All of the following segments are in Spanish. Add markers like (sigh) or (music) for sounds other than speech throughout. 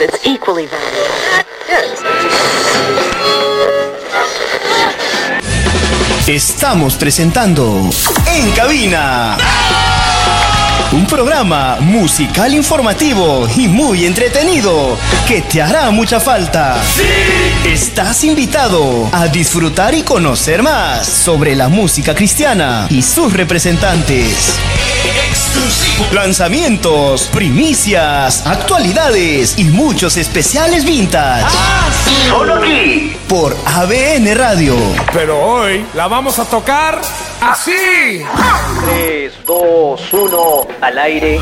that's equally valuable. Yes. Estamos presentando En Cabina. Un programa musical informativo y muy entretenido que te hará mucha falta. Estás invitado a disfrutar y conocer más sobre la música cristiana y sus representantes. Lanzamientos, primicias, actualidades y muchos especiales vintage. Solo aquí por ABN Radio. Pero hoy la vamos a tocar así. 3, 2, 1, al aire.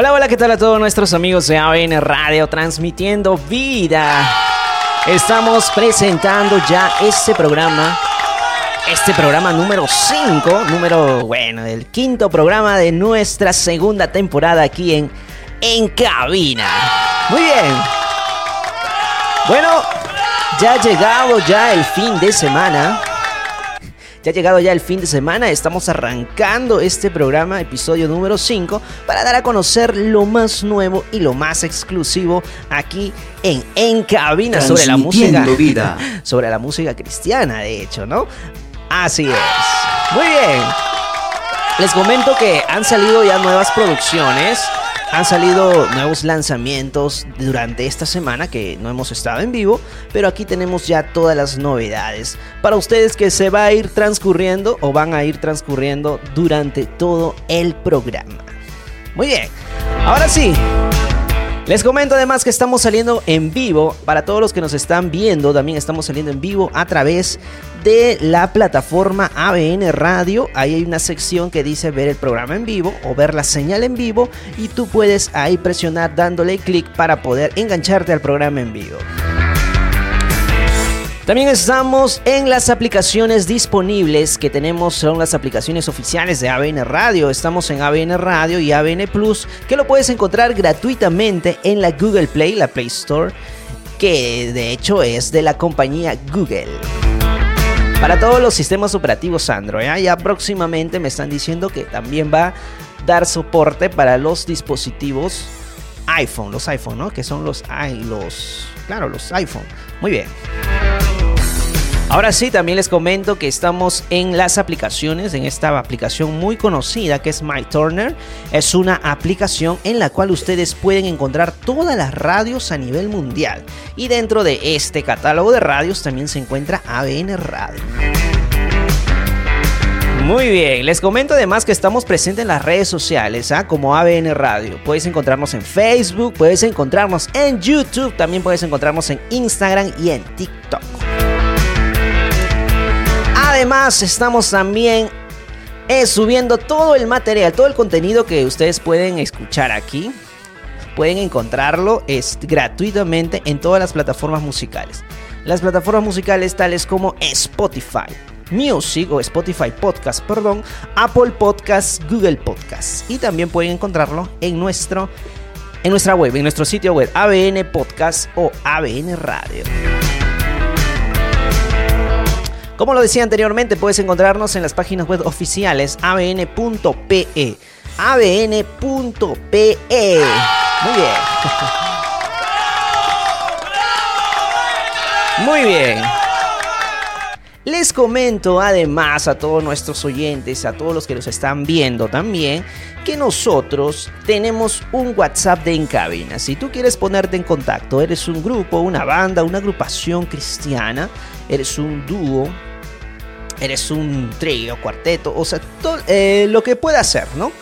Hola, hola, ¿qué tal a todos nuestros amigos de ABN Radio transmitiendo vida? Estamos presentando ya este programa, este programa número 5, número, bueno, el quinto programa de nuestra segunda temporada aquí en En Cabina. Muy bien. Bueno, ya ha llegado ya el fin de semana. Ya ha llegado ya el fin de semana, estamos arrancando este programa, episodio número 5, para dar a conocer lo más nuevo y lo más exclusivo aquí en En Cabina sobre la música. Vida. (laughs) Sobre la música cristiana, de hecho, ¿no? Así es. Muy bien. Les comento que han salido ya nuevas producciones. Han salido nuevos lanzamientos durante esta semana que no hemos estado en vivo, pero aquí tenemos ya todas las novedades para ustedes que se va a ir transcurriendo o van a ir transcurriendo durante todo el programa. Muy bien, ahora sí, les comento además que estamos saliendo en vivo. Para todos los que nos están viendo, también estamos saliendo en vivo a través de la plataforma ABN Radio. Ahí hay una sección que dice ver el programa en vivo o ver la señal en vivo. Y tú puedes ahí presionar dándole clic para poder engancharte al programa en vivo. También estamos en las aplicaciones disponibles que tenemos, son las aplicaciones oficiales de ABN Radio. Estamos en ABN Radio y ABN Plus, que lo puedes encontrar gratuitamente en la Google Play, la Play Store, que de hecho es de la compañía Google. Para todos los sistemas operativos Android, ¿eh? ya próximamente me están diciendo que también va a dar soporte para los dispositivos iPhone, los iPhone, ¿no? Que son los, los, claro, los iPhone. Muy bien. Ahora sí, también les comento que estamos en las aplicaciones, en esta aplicación muy conocida que es MyTurner. Es una aplicación en la cual ustedes pueden encontrar todas las radios a nivel mundial. Y dentro de este catálogo de radios también se encuentra ABN Radio. Muy bien, les comento además que estamos presentes en las redes sociales, ¿ah? como ABN Radio. Puedes encontrarnos en Facebook, puedes encontrarnos en YouTube, también puedes encontrarnos en Instagram y en TikTok. Además, estamos también eh, subiendo todo el material, todo el contenido que ustedes pueden escuchar aquí. Pueden encontrarlo es, gratuitamente en todas las plataformas musicales. Las plataformas musicales tales como Spotify, Music o Spotify Podcast, perdón, Apple Podcasts, Google Podcasts. Y también pueden encontrarlo en, nuestro, en nuestra web, en nuestro sitio web, ABN Podcast o ABN Radio. Como lo decía anteriormente, puedes encontrarnos en las páginas web oficiales abn.pe. abn.pe. Muy bien. (laughs) Muy bien. Les comento además a todos nuestros oyentes, a todos los que nos están viendo también, que nosotros tenemos un WhatsApp de Encabina. Si tú quieres ponerte en contacto, eres un grupo, una banda, una agrupación cristiana, eres un dúo, eres un trío, cuarteto, o sea, todo, eh, lo que pueda ser, ¿no?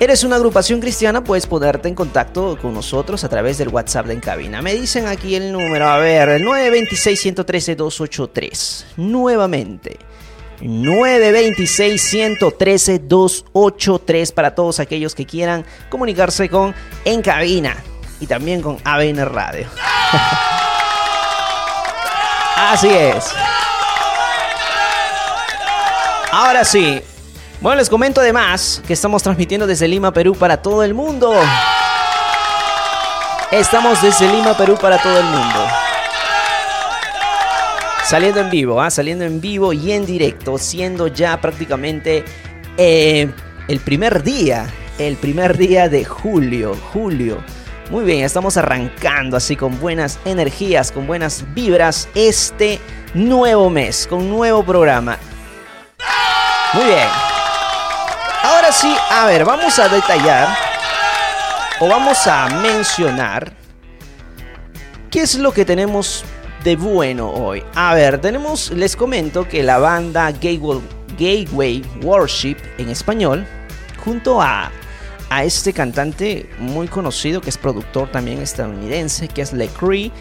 Eres una agrupación cristiana, puedes ponerte en contacto con nosotros a través del WhatsApp de Encabina. Me dicen aquí el número, a ver, el 926-113-283. Nuevamente. 926-113-283 para todos aquellos que quieran comunicarse con En Cabina y también con ABN Radio. (laughs) Así es. Ahora sí. Bueno, les comento además que estamos transmitiendo desde Lima, Perú para todo el mundo. Estamos desde Lima, Perú para todo el mundo. Saliendo en vivo, ¿ah? saliendo en vivo y en directo, siendo ya prácticamente eh, el primer día, el primer día de julio, julio. Muy bien, estamos arrancando así con buenas energías, con buenas vibras este nuevo mes, con nuevo programa. Muy bien. Ahora sí, a ver, vamos a detallar o vamos a mencionar qué es lo que tenemos de bueno hoy. A ver, tenemos, les comento que la banda Gateway, Worship en español, junto a, a este cantante muy conocido que es productor también estadounidense, que es LeCree,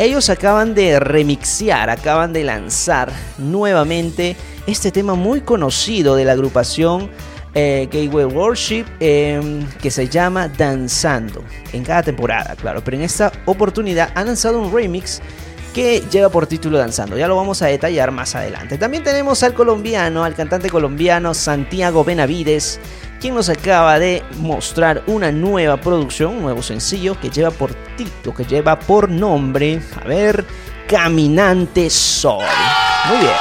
ellos acaban de remixear, acaban de lanzar nuevamente este tema muy conocido de la agrupación eh, Gateway Worship em, que se llama Danzando en cada temporada, claro, pero en esta oportunidad han lanzado un remix que lleva por título Danzando. Ya lo vamos a detallar más adelante. También tenemos al colombiano, al cantante colombiano Santiago Benavides, quien nos acaba de mostrar una nueva producción, un nuevo sencillo que lleva por título, que lleva por nombre, a ver, Caminante Sol. Muy bien.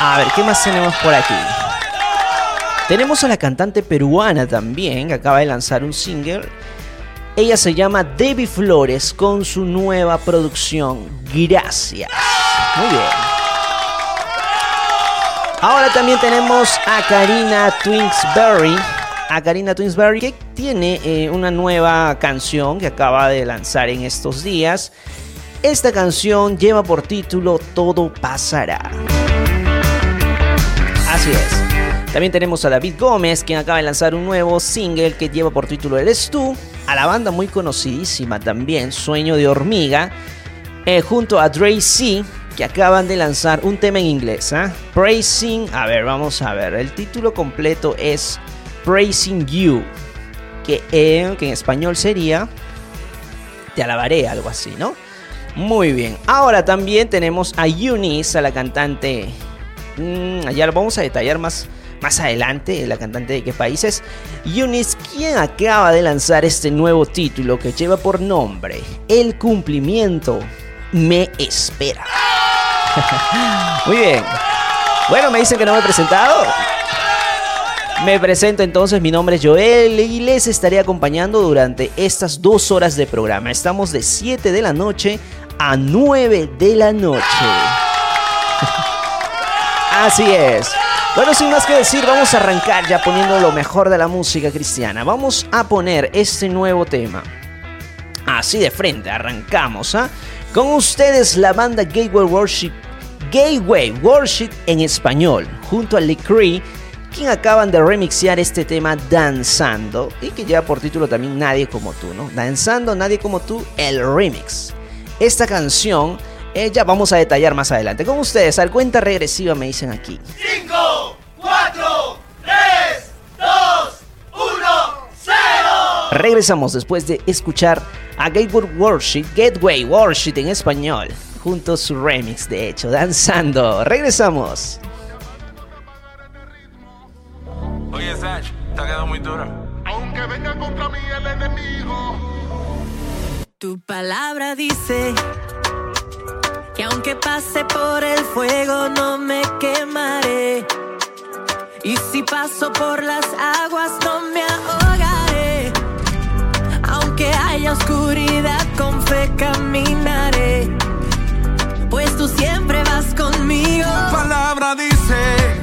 A ver, ¿qué más tenemos por aquí? Tenemos a la cantante peruana también, que acaba de lanzar un single. Ella se llama Debbie Flores con su nueva producción, Gracias. Muy bien. Ahora también tenemos a Karina Twinsberry. A Karina Twinsberry que tiene eh, una nueva canción que acaba de lanzar en estos días. Esta canción lleva por título Todo pasará. Así es. También tenemos a David Gómez, quien acaba de lanzar un nuevo single que lleva por título Eres tú. A la banda muy conocidísima también, Sueño de Hormiga. Eh, junto a Dre C, que acaban de lanzar un tema en inglés. ¿eh? Praising, a ver, vamos a ver. El título completo es Praising You, que, eh, que en español sería Te alabaré, algo así, ¿no? Muy bien. Ahora también tenemos a Eunice, a la cantante Mm, ya lo vamos a detallar más, más adelante, la cantante de qué países. Eunice, quien acaba de lanzar este nuevo título que lleva por nombre El cumplimiento me espera. (laughs) Muy bien. Bueno, me dicen que no me he presentado. Me presento entonces, mi nombre es Joel y les estaré acompañando durante estas dos horas de programa. Estamos de 7 de la noche a 9 de la noche. (laughs) Así es. Bueno, sin más que decir, vamos a arrancar ya poniendo lo mejor de la música cristiana. Vamos a poner este nuevo tema. Así de frente, arrancamos, ¿ah? Con ustedes la banda Gateway Worship, Gateway Worship en español, junto a Lecree, quien acaban de remixear este tema Danzando y que lleva por título también Nadie como tú, ¿no? Danzando, Nadie como tú, el remix. Esta canción eh, ya vamos a detallar más adelante. Con ustedes, al cuenta regresiva me dicen aquí. 5, 4, 3, 2, 1, 0. Regresamos después de escuchar a Gateway Worship, Gateway Worship en español, junto a su remix, de hecho, danzando. Regresamos. Oye, Sach, te ha quedado muy dura. Aunque venga contra mí el enemigo. Tu palabra dice que aunque pase por el fuego no me quemaré. Y si paso por las aguas no me ahogaré. Haya oscuridad con fe caminaré. Pues tú siempre vas conmigo. Tu palabra dice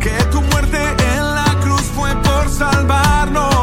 que tu muerte en la cruz fue por salvarnos.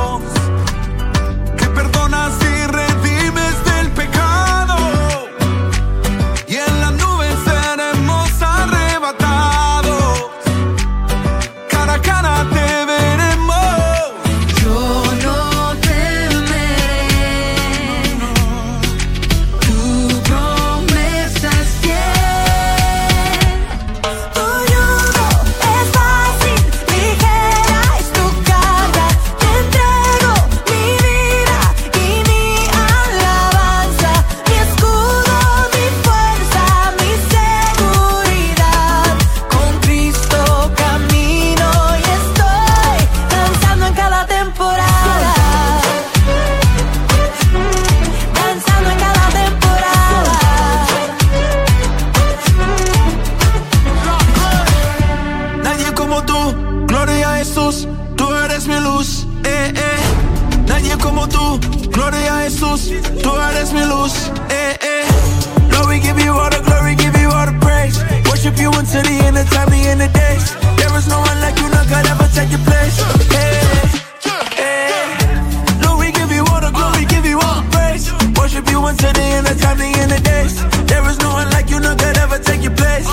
There's no one like you, no God ever take your place. Hey, hey. Lord, we give you all the glory, give you all the praise. Worship you until the end of time, the end of days. There is no one like you, no God ever take your place.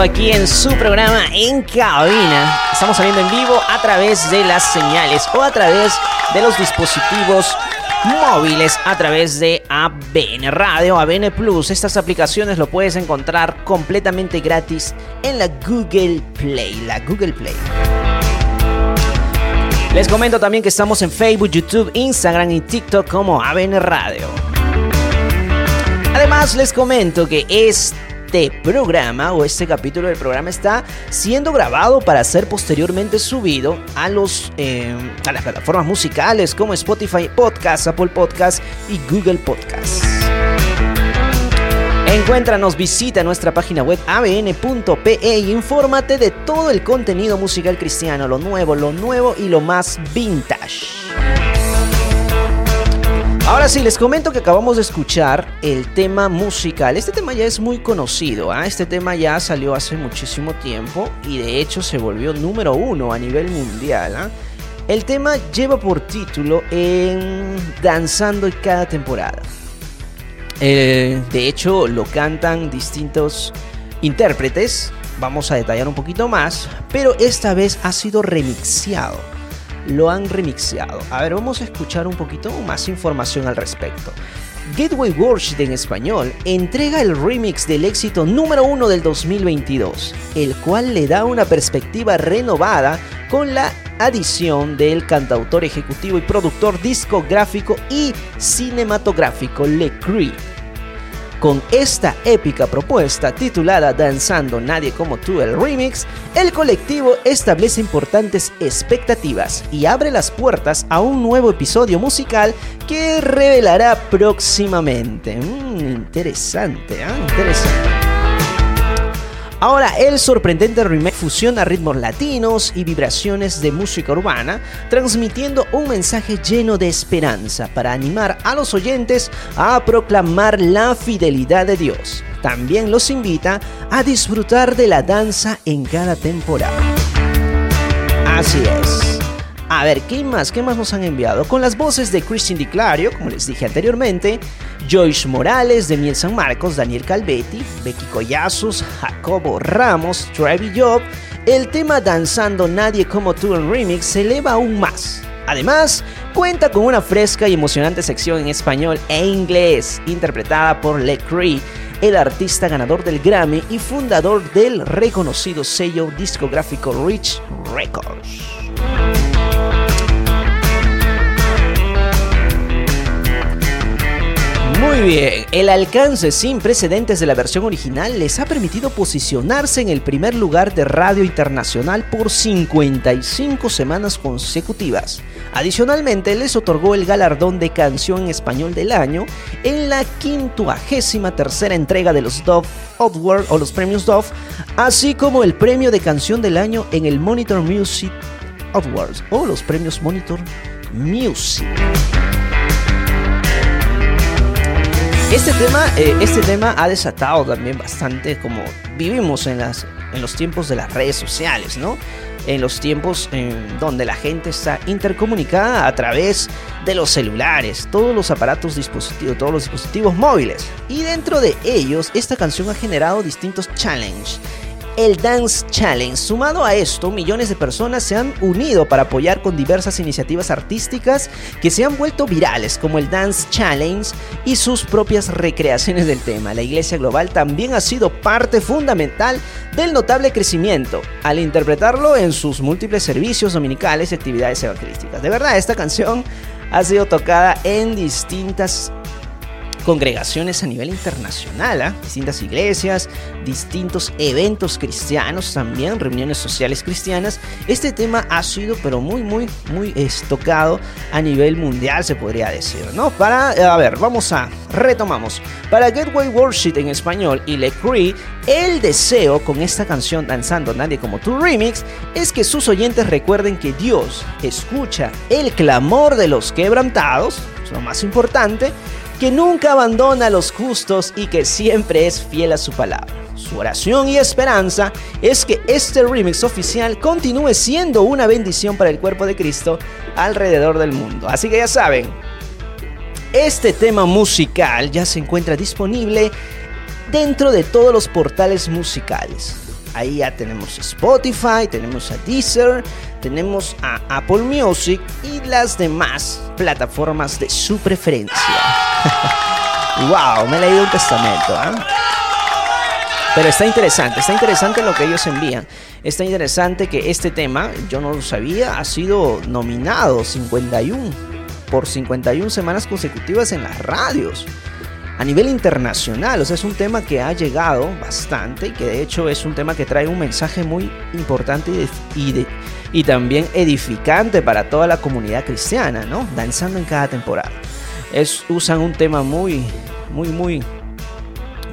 Aquí en su programa En Cabina. Estamos saliendo en vivo a través de las señales o a través de los dispositivos móviles a través de ABN Radio, ABN Plus. Estas aplicaciones lo puedes encontrar completamente gratis en la Google Play, la Google Play. Les comento también que estamos en Facebook, YouTube, Instagram y TikTok como ABN Radio. Además, les comento que este programa o este capítulo del programa está siendo grabado para ser posteriormente subido a, los, eh, a las plataformas musicales como Spotify Podcast, Apple Podcast y Google Podcast. Encuéntranos, visita nuestra página web abn.pe y infórmate de todo el contenido musical cristiano, lo nuevo, lo nuevo y lo más vintage. Ahora sí, les comento que acabamos de escuchar el tema musical. Este tema ya es muy conocido, ¿ah? este tema ya salió hace muchísimo tiempo y de hecho se volvió número uno a nivel mundial. ¿ah? El tema lleva por título en Danzando en cada temporada. Eh, de hecho, lo cantan distintos intérpretes. Vamos a detallar un poquito más, pero esta vez ha sido remixeado lo han remixeado. A ver, vamos a escuchar un poquito más información al respecto. Gateway Worship en español entrega el remix del éxito número uno del 2022, el cual le da una perspectiva renovada con la adición del cantautor ejecutivo y productor discográfico y cinematográfico Le Cree. Con esta épica propuesta titulada Danzando Nadie como tú el remix, el colectivo establece importantes expectativas y abre las puertas a un nuevo episodio musical que revelará próximamente. Mm, interesante, ¿ah? interesante. Ahora, el sorprendente remake fusiona ritmos latinos y vibraciones de música urbana, transmitiendo un mensaje lleno de esperanza para animar a los oyentes a proclamar la fidelidad de Dios. También los invita a disfrutar de la danza en cada temporada. Así es. A ver, ¿qué más? ¿Qué más nos han enviado? Con las voces de Christine Di Clario, como les dije anteriormente, Joyce Morales, Daniel San Marcos, Daniel Calvetti, Becky Collazos, Jacobo Ramos, Travis Job, el tema Danzando Nadie como tú en remix se eleva aún más. Además, cuenta con una fresca y emocionante sección en español e inglés, interpretada por Le Cree, el artista ganador del Grammy y fundador del reconocido sello discográfico Rich Records. Muy bien, el alcance sin precedentes de la versión original les ha permitido posicionarse en el primer lugar de radio internacional por 55 semanas consecutivas. Adicionalmente, les otorgó el galardón de canción en español del año en la 53 tercera entrega de los Dove Award o los premios Dove, así como el premio de canción del año en el Monitor Music Awards o los premios Monitor Music. Este tema, eh, este tema ha desatado también bastante como vivimos en, las, en los tiempos de las redes sociales, ¿no? En los tiempos en donde la gente está intercomunicada a través de los celulares, todos los aparatos dispositivos, todos los dispositivos móviles. Y dentro de ellos, esta canción ha generado distintos challenges el Dance Challenge. Sumado a esto, millones de personas se han unido para apoyar con diversas iniciativas artísticas que se han vuelto virales, como el Dance Challenge y sus propias recreaciones del tema. La Iglesia Global también ha sido parte fundamental del notable crecimiento al interpretarlo en sus múltiples servicios dominicales y actividades evangelísticas. De verdad, esta canción ha sido tocada en distintas congregaciones a nivel internacional, ¿ah? distintas iglesias, distintos eventos cristianos también, reuniones sociales cristianas. Este tema ha sido pero muy, muy, muy estocado a nivel mundial, se podría decir, ¿no? Para, a ver, vamos a, retomamos. Para Gateway Worship en español y Le Cree, el deseo con esta canción Danzando Nadie como tu remix es que sus oyentes recuerden que Dios escucha el clamor de los quebrantados, es lo más importante, que nunca abandona a los justos y que siempre es fiel a su palabra. Su oración y esperanza es que este remix oficial continúe siendo una bendición para el cuerpo de Cristo alrededor del mundo. Así que ya saben, este tema musical ya se encuentra disponible dentro de todos los portales musicales. Ahí ya tenemos Spotify, tenemos a Deezer, tenemos a Apple Music y las demás plataformas de su preferencia. (laughs) wow, me he leído un testamento. ¿ah? Pero está interesante, está interesante lo que ellos envían. Está interesante que este tema, yo no lo sabía, ha sido nominado 51 por 51 semanas consecutivas en las radios a nivel internacional. O sea, es un tema que ha llegado bastante y que de hecho es un tema que trae un mensaje muy importante y, y, también edificante para toda la comunidad cristiana, ¿no? Danzando en cada temporada. Es, usan un tema muy, muy, muy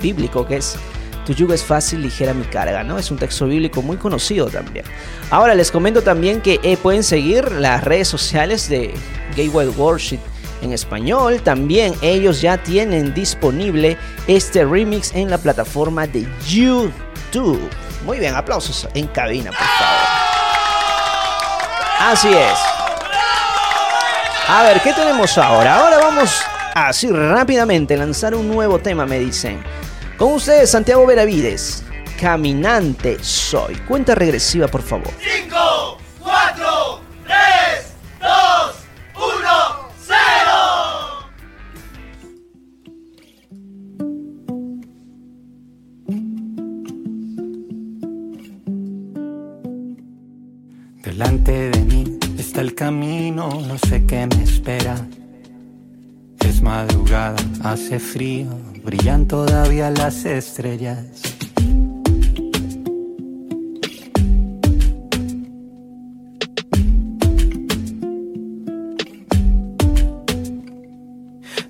bíblico que es tu yugo es fácil, ligera mi carga, ¿no? Es un texto bíblico muy conocido también. Ahora les comento también que eh, pueden seguir las redes sociales de Gateway Worship en español. También ellos ya tienen disponible este remix en la plataforma de YouTube. Muy bien, aplausos en cabina, por favor. Así es. A ver, ¿qué tenemos ahora? Ahora vamos así rápidamente lanzar un nuevo tema, me dicen. Con ustedes, Santiago Veravides. Caminante soy. Cuenta regresiva, por favor. 5, el camino, no sé qué me espera. Es madrugada, hace frío, brillan todavía las estrellas.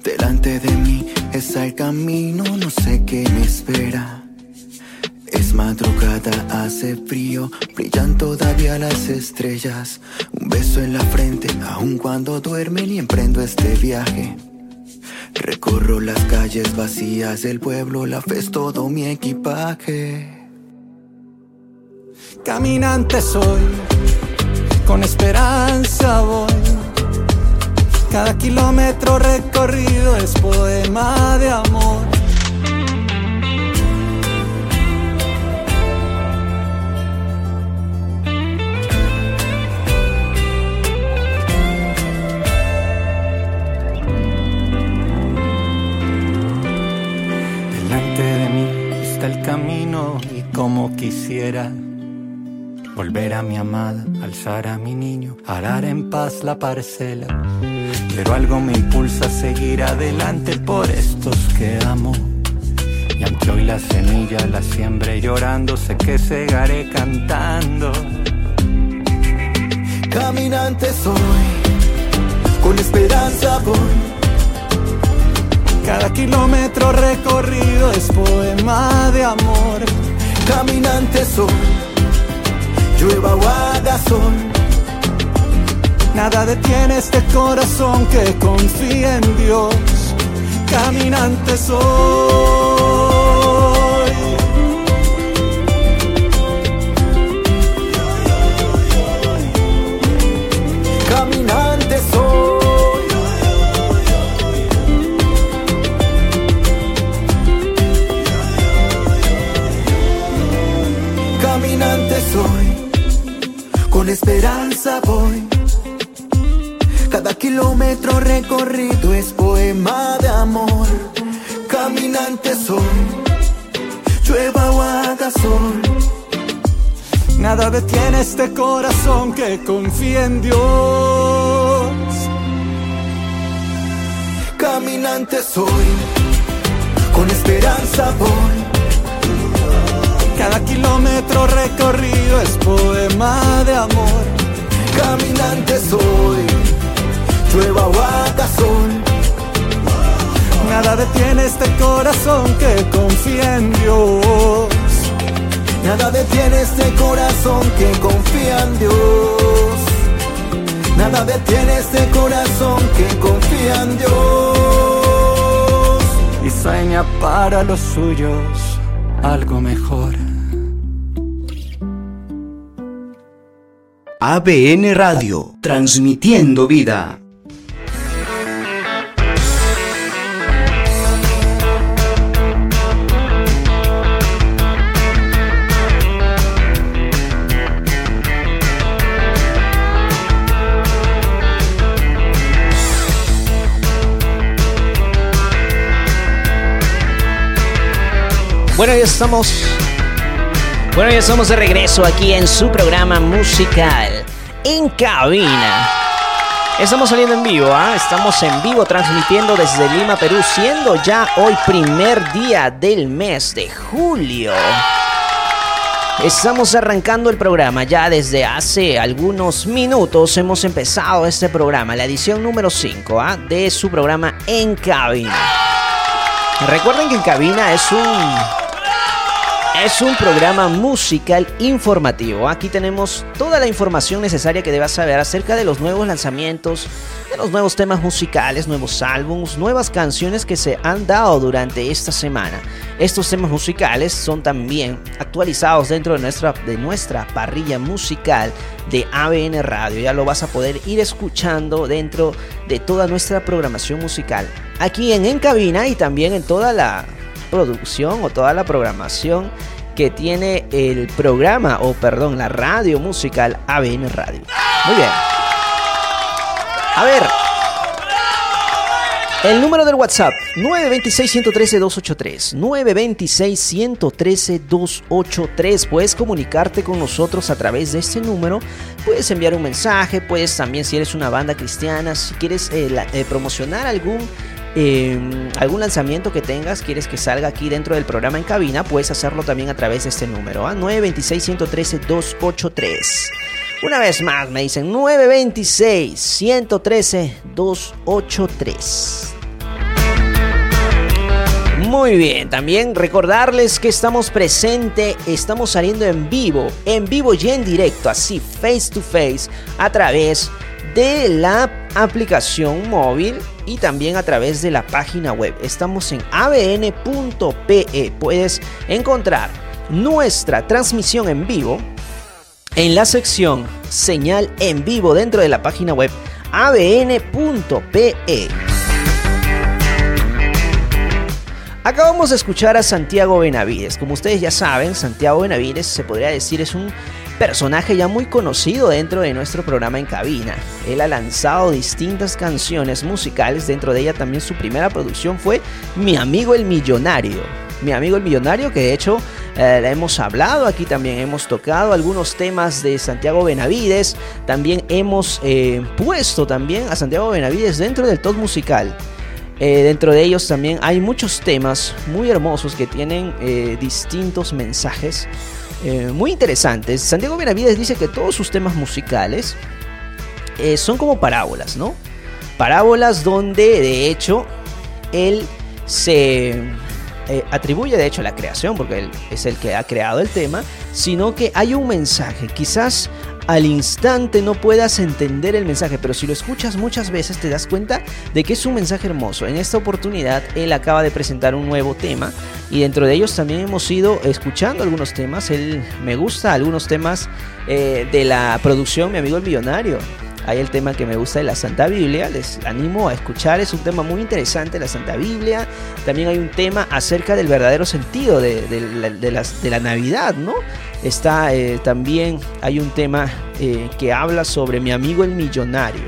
Delante de mí está el camino, no sé qué me espera. Madrugada, hace frío, brillan todavía las estrellas. Un beso en la frente, aun cuando duermen y emprendo este viaje. Recorro las calles vacías del pueblo, la fe es todo mi equipaje. Caminante soy, con esperanza voy. Cada kilómetro recorrido es poema de amor. Como quisiera volver a mi amada, alzar a mi niño, arar en paz la parcela. Pero algo me impulsa a seguir adelante por estos que amo. Y aunque hoy la semilla la siembre llorando, sé que segaré cantando. Caminante soy, con esperanza voy. Cada kilómetro recorrido es poema de amor. Caminante soy, llueva o haga sol. Nada detiene este corazón que confía en Dios. Caminante soy. Esperanza voy. Cada kilómetro recorrido es poema de amor. Caminante soy, llueva o haga sol. Nada detiene este corazón que confía en Dios. Caminante soy, con esperanza voy. Cada kilómetro recorrido es poema de amor. Caminante soy, llueva sol. Nada detiene este corazón que confía en Dios. Nada detiene este corazón que confía en Dios. Nada detiene este corazón que confía en Dios. Y sueña para los suyos algo mejor. ABN Radio, transmitiendo vida. Bueno, ya estamos. Bueno, ya estamos de regreso aquí en su programa musical en cabina. Estamos saliendo en vivo, ¿ah? Estamos en vivo transmitiendo desde Lima, Perú, siendo ya hoy primer día del mes de julio. Estamos arrancando el programa ya desde hace algunos minutos. Hemos empezado este programa, la edición número 5 ¿ah? de su programa En Cabina. Recuerden que En Cabina es un es un programa musical informativo. Aquí tenemos toda la información necesaria que debas saber acerca de los nuevos lanzamientos, de los nuevos temas musicales, nuevos álbumes, nuevas canciones que se han dado durante esta semana. Estos temas musicales son también actualizados dentro de nuestra, de nuestra parrilla musical de ABN Radio. Ya lo vas a poder ir escuchando dentro de toda nuestra programación musical. Aquí en En Cabina y también en toda la producción o toda la programación que tiene el programa o perdón, la radio musical ABN Radio. Muy bien. A ver. El número del WhatsApp 926-113-283. 926-113-283. Puedes comunicarte con nosotros a través de este número. Puedes enviar un mensaje. Puedes también, si eres una banda cristiana, si quieres eh, eh, promocionar algún eh, algún lanzamiento que tengas, quieres que salga aquí dentro del programa en cabina, puedes hacerlo también a través de este número, ¿ah? 926-113-283. Una vez más, me dicen 926-113-283. Muy bien, también recordarles que estamos presente, estamos saliendo en vivo, en vivo y en directo, así face to face, a través de la aplicación móvil y también a través de la página web. Estamos en abn.pe. Puedes encontrar nuestra transmisión en vivo en la sección señal en vivo dentro de la página web abn.pe. Acabamos de escuchar a Santiago Benavides. Como ustedes ya saben, Santiago Benavides se podría decir es un personaje ya muy conocido dentro de nuestro programa en cabina. Él ha lanzado distintas canciones musicales, dentro de ella también su primera producción fue Mi amigo el millonario. Mi amigo el millonario que de hecho eh, la hemos hablado aquí también, hemos tocado algunos temas de Santiago Benavides, también hemos eh, puesto también a Santiago Benavides dentro del top musical. Eh, dentro de ellos también hay muchos temas muy hermosos que tienen eh, distintos mensajes eh, muy interesantes. Santiago Benavides dice que todos sus temas musicales eh, son como parábolas, ¿no? Parábolas donde de hecho él se eh, atribuye de hecho la creación, porque él es el que ha creado el tema, sino que hay un mensaje. Quizás al instante no puedas entender el mensaje, pero si lo escuchas muchas veces te das cuenta de que es un mensaje hermoso. En esta oportunidad él acaba de presentar un nuevo tema y dentro de ellos también hemos ido escuchando algunos temas. Él me gusta algunos temas eh, de la producción Mi amigo el millonario. Hay el tema que me gusta de la Santa Biblia, les animo a escuchar, es un tema muy interesante la Santa Biblia. También hay un tema acerca del verdadero sentido de, de la, Navidad, ¿no? Está eh, también, hay un tema eh, que habla sobre mi amigo el millonario.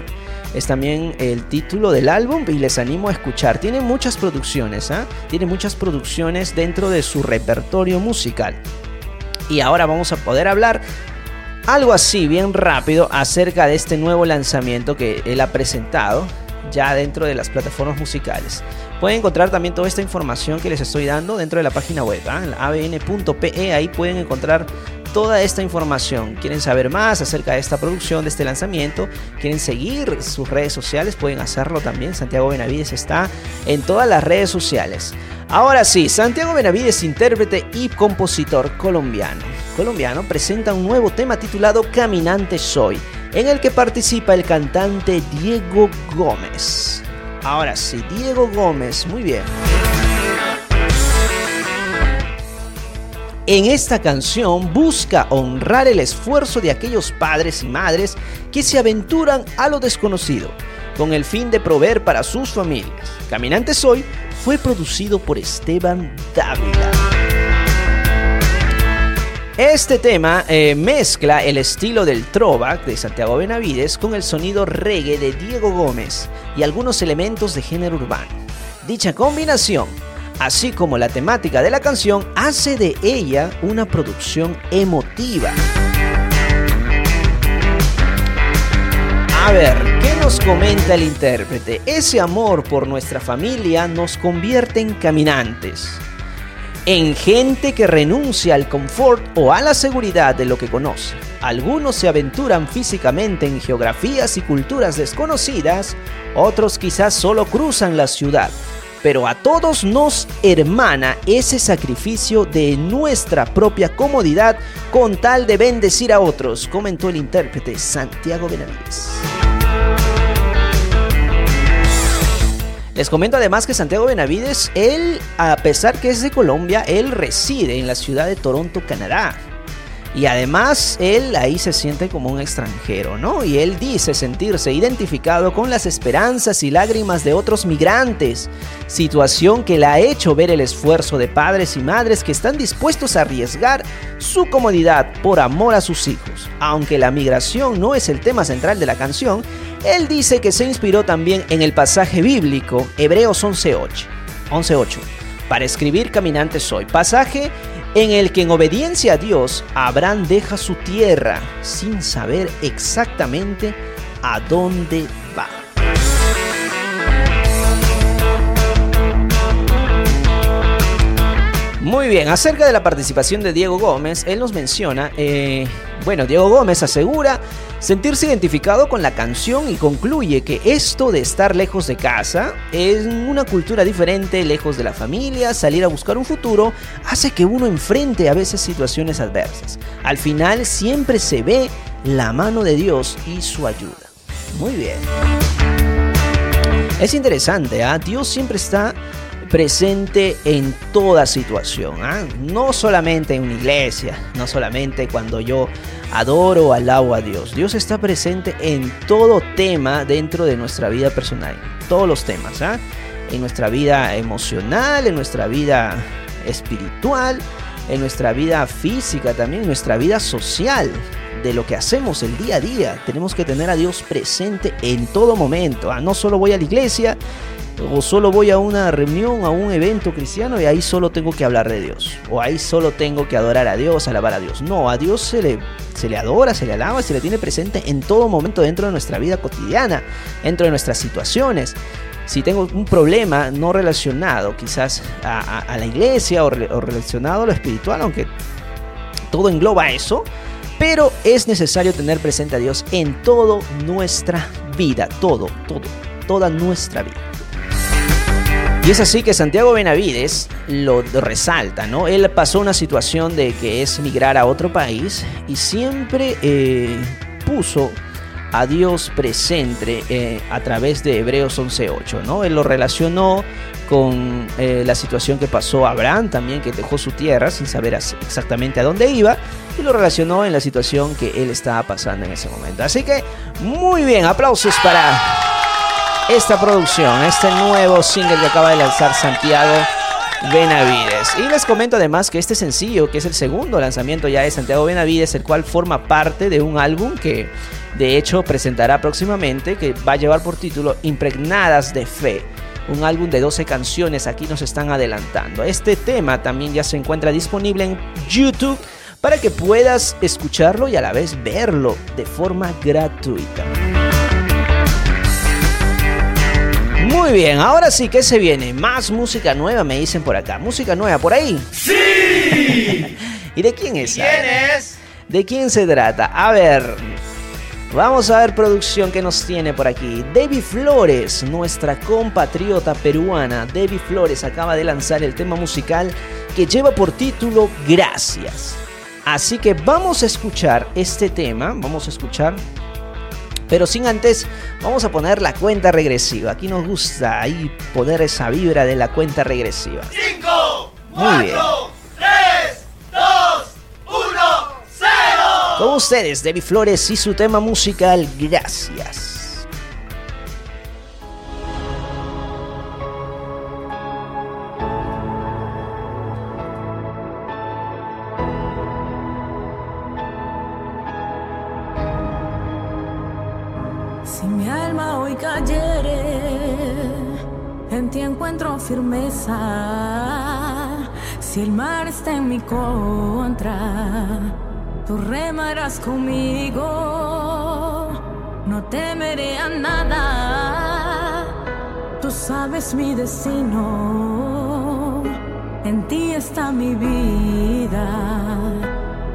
Es también el título del álbum y les animo a escuchar. Tiene muchas producciones, ¿ah? Tiene muchas producciones dentro de su repertorio musical. Y ahora vamos a poder hablar algo así, bien rápido, acerca de este nuevo lanzamiento que él ha presentado ya dentro de las plataformas musicales. Pueden encontrar también toda esta información que les estoy dando dentro de la página web, ¿ah? en la abn.pe, ahí pueden encontrar toda esta información. ¿Quieren saber más acerca de esta producción, de este lanzamiento? ¿Quieren seguir sus redes sociales? Pueden hacerlo también. Santiago Benavides está en todas las redes sociales. Ahora sí, Santiago Benavides, intérprete y compositor colombiano. Colombiano presenta un nuevo tema titulado Caminante Soy, en el que participa el cantante Diego Gómez. Ahora sí, Diego Gómez, muy bien. En esta canción busca honrar el esfuerzo de aquellos padres y madres que se aventuran a lo desconocido, con el fin de proveer para sus familias. Caminante Soy fue producido por Esteban Dávila. Este tema eh, mezcla el estilo del throwback de Santiago Benavides con el sonido reggae de Diego Gómez y algunos elementos de género urbano. Dicha combinación, así como la temática de la canción, hace de ella una producción emotiva. A ver, ¿qué nos comenta el intérprete? Ese amor por nuestra familia nos convierte en caminantes en gente que renuncia al confort o a la seguridad de lo que conoce. Algunos se aventuran físicamente en geografías y culturas desconocidas, otros quizás solo cruzan la ciudad, pero a todos nos hermana ese sacrificio de nuestra propia comodidad con tal de bendecir a otros, comentó el intérprete Santiago Benavides. Les comento además que Santiago Benavides, él, a pesar que es de Colombia, él reside en la ciudad de Toronto, Canadá. Y además él ahí se siente como un extranjero, ¿no? Y él dice sentirse identificado con las esperanzas y lágrimas de otros migrantes, situación que le ha hecho ver el esfuerzo de padres y madres que están dispuestos a arriesgar su comodidad por amor a sus hijos. Aunque la migración no es el tema central de la canción, él dice que se inspiró también en el pasaje bíblico Hebreos 11.8 11.8 para escribir Caminante Soy, pasaje en el que en obediencia a Dios Abraham deja su tierra sin saber exactamente a dónde Muy bien, acerca de la participación de Diego Gómez, él nos menciona, eh, bueno, Diego Gómez asegura sentirse identificado con la canción y concluye que esto de estar lejos de casa, en una cultura diferente, lejos de la familia, salir a buscar un futuro, hace que uno enfrente a veces situaciones adversas. Al final siempre se ve la mano de Dios y su ayuda. Muy bien. Es interesante, ¿ah? Dios siempre está presente en toda situación, ¿ah? no solamente en una iglesia, no solamente cuando yo adoro o alabo a Dios. Dios está presente en todo tema dentro de nuestra vida personal, todos los temas, ¿ah? en nuestra vida emocional, en nuestra vida espiritual, en nuestra vida física también, en nuestra vida social de lo que hacemos el día a día. Tenemos que tener a Dios presente en todo momento. ¿ah? No solo voy a la iglesia, O solo voy a una reunión, a un evento cristiano y ahí solo tengo que hablar de Dios. O ahí solo tengo que adorar a Dios, alabar a Dios. No, a Dios se le, se le adora, se le alaba, se le tiene presente en todo momento dentro de nuestra vida cotidiana, dentro de nuestras situaciones. Si tengo un problema no relacionado quizás a, la iglesia o relacionado a lo espiritual, aunque todo engloba eso, pero es necesario tener presente a Dios en toda nuestra vida, todo, todo, toda nuestra vida. Y es así que Santiago Benavides lo resalta, ¿no? Él pasó una situación de que es migrar a otro país y siempre eh, puso a Dios presente eh, a través de Hebreos 11.8, ¿no? Él lo relacionó con eh, la situación que pasó a Abraham también, que dejó su tierra sin saber exactamente a dónde iba, y lo relacionó en la situación que él estaba pasando en ese momento. Así que, muy bien, aplausos para esta producción, este nuevo single que acaba de lanzar Santiago Benavides. Y les comento además que este sencillo, que es el segundo lanzamiento ya de Santiago Benavides, el cual forma parte de un álbum que de hecho presentará próximamente, que va a llevar por título Impregnadas de Fe. Un álbum de 12 canciones, aquí nos están adelantando. Este tema también ya se encuentra disponible en YouTube para que puedas escucharlo y a la vez verlo de forma gratuita. Muy bien, ahora sí que se viene. Más música nueva, me dicen por acá. Música nueva por ahí. ¡Sí! (laughs) ¿Y de quién es? ¿Quién es? ¿De quién se trata? A ver. Vamos a ver producción que nos tiene por aquí. Debbie Flores, nuestra compatriota peruana. Debbie Flores acaba de lanzar el tema musical que lleva por título Gracias. Así que vamos a escuchar este tema. Vamos a escuchar pero sin antes, vamos a poner la cuenta regresiva. Aquí nos gusta ahí poner esa vibra de la cuenta regresiva. ¡Cinco! Muy bien. ¡Cuatro! ¡Tres! ¡Dos! ¡Uno! ¡Cero! Con ustedes, Debbie Flores y su tema musical Gracias. Cayere, en ti encuentro firmeza. Si el mar está en mi contra, tú remarás conmigo. No temeré a nada, tú sabes mi destino. En ti está mi vida,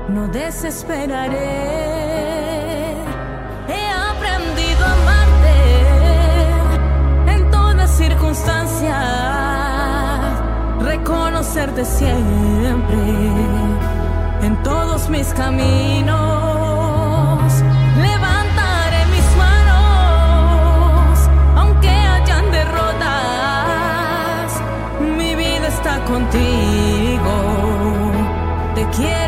no desesperaré. Reconocerte siempre en todos mis caminos. Levantaré mis manos, aunque hayan derrotas, mi vida está contigo. Te quiero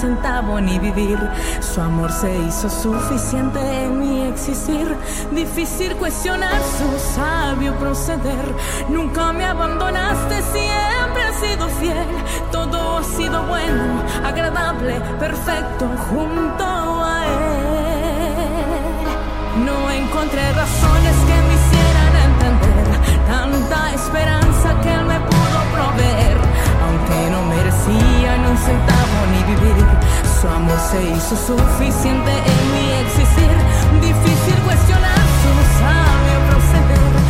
centavo ni vivir, su amor se hizo suficiente en mi existir. Difícil cuestionar su sabio proceder. Nunca me abandonaste, siempre has sido fiel. Todo ha sido bueno, agradable, perfecto junto a Él. No encontré razones que me hicieran entender tanta esperanza que Él me pudo proveer. Aunque no merecía ni un centavo ni vivir, su amor se hizo suficiente en mi existir. Difícil cuestionar su sabio proceder.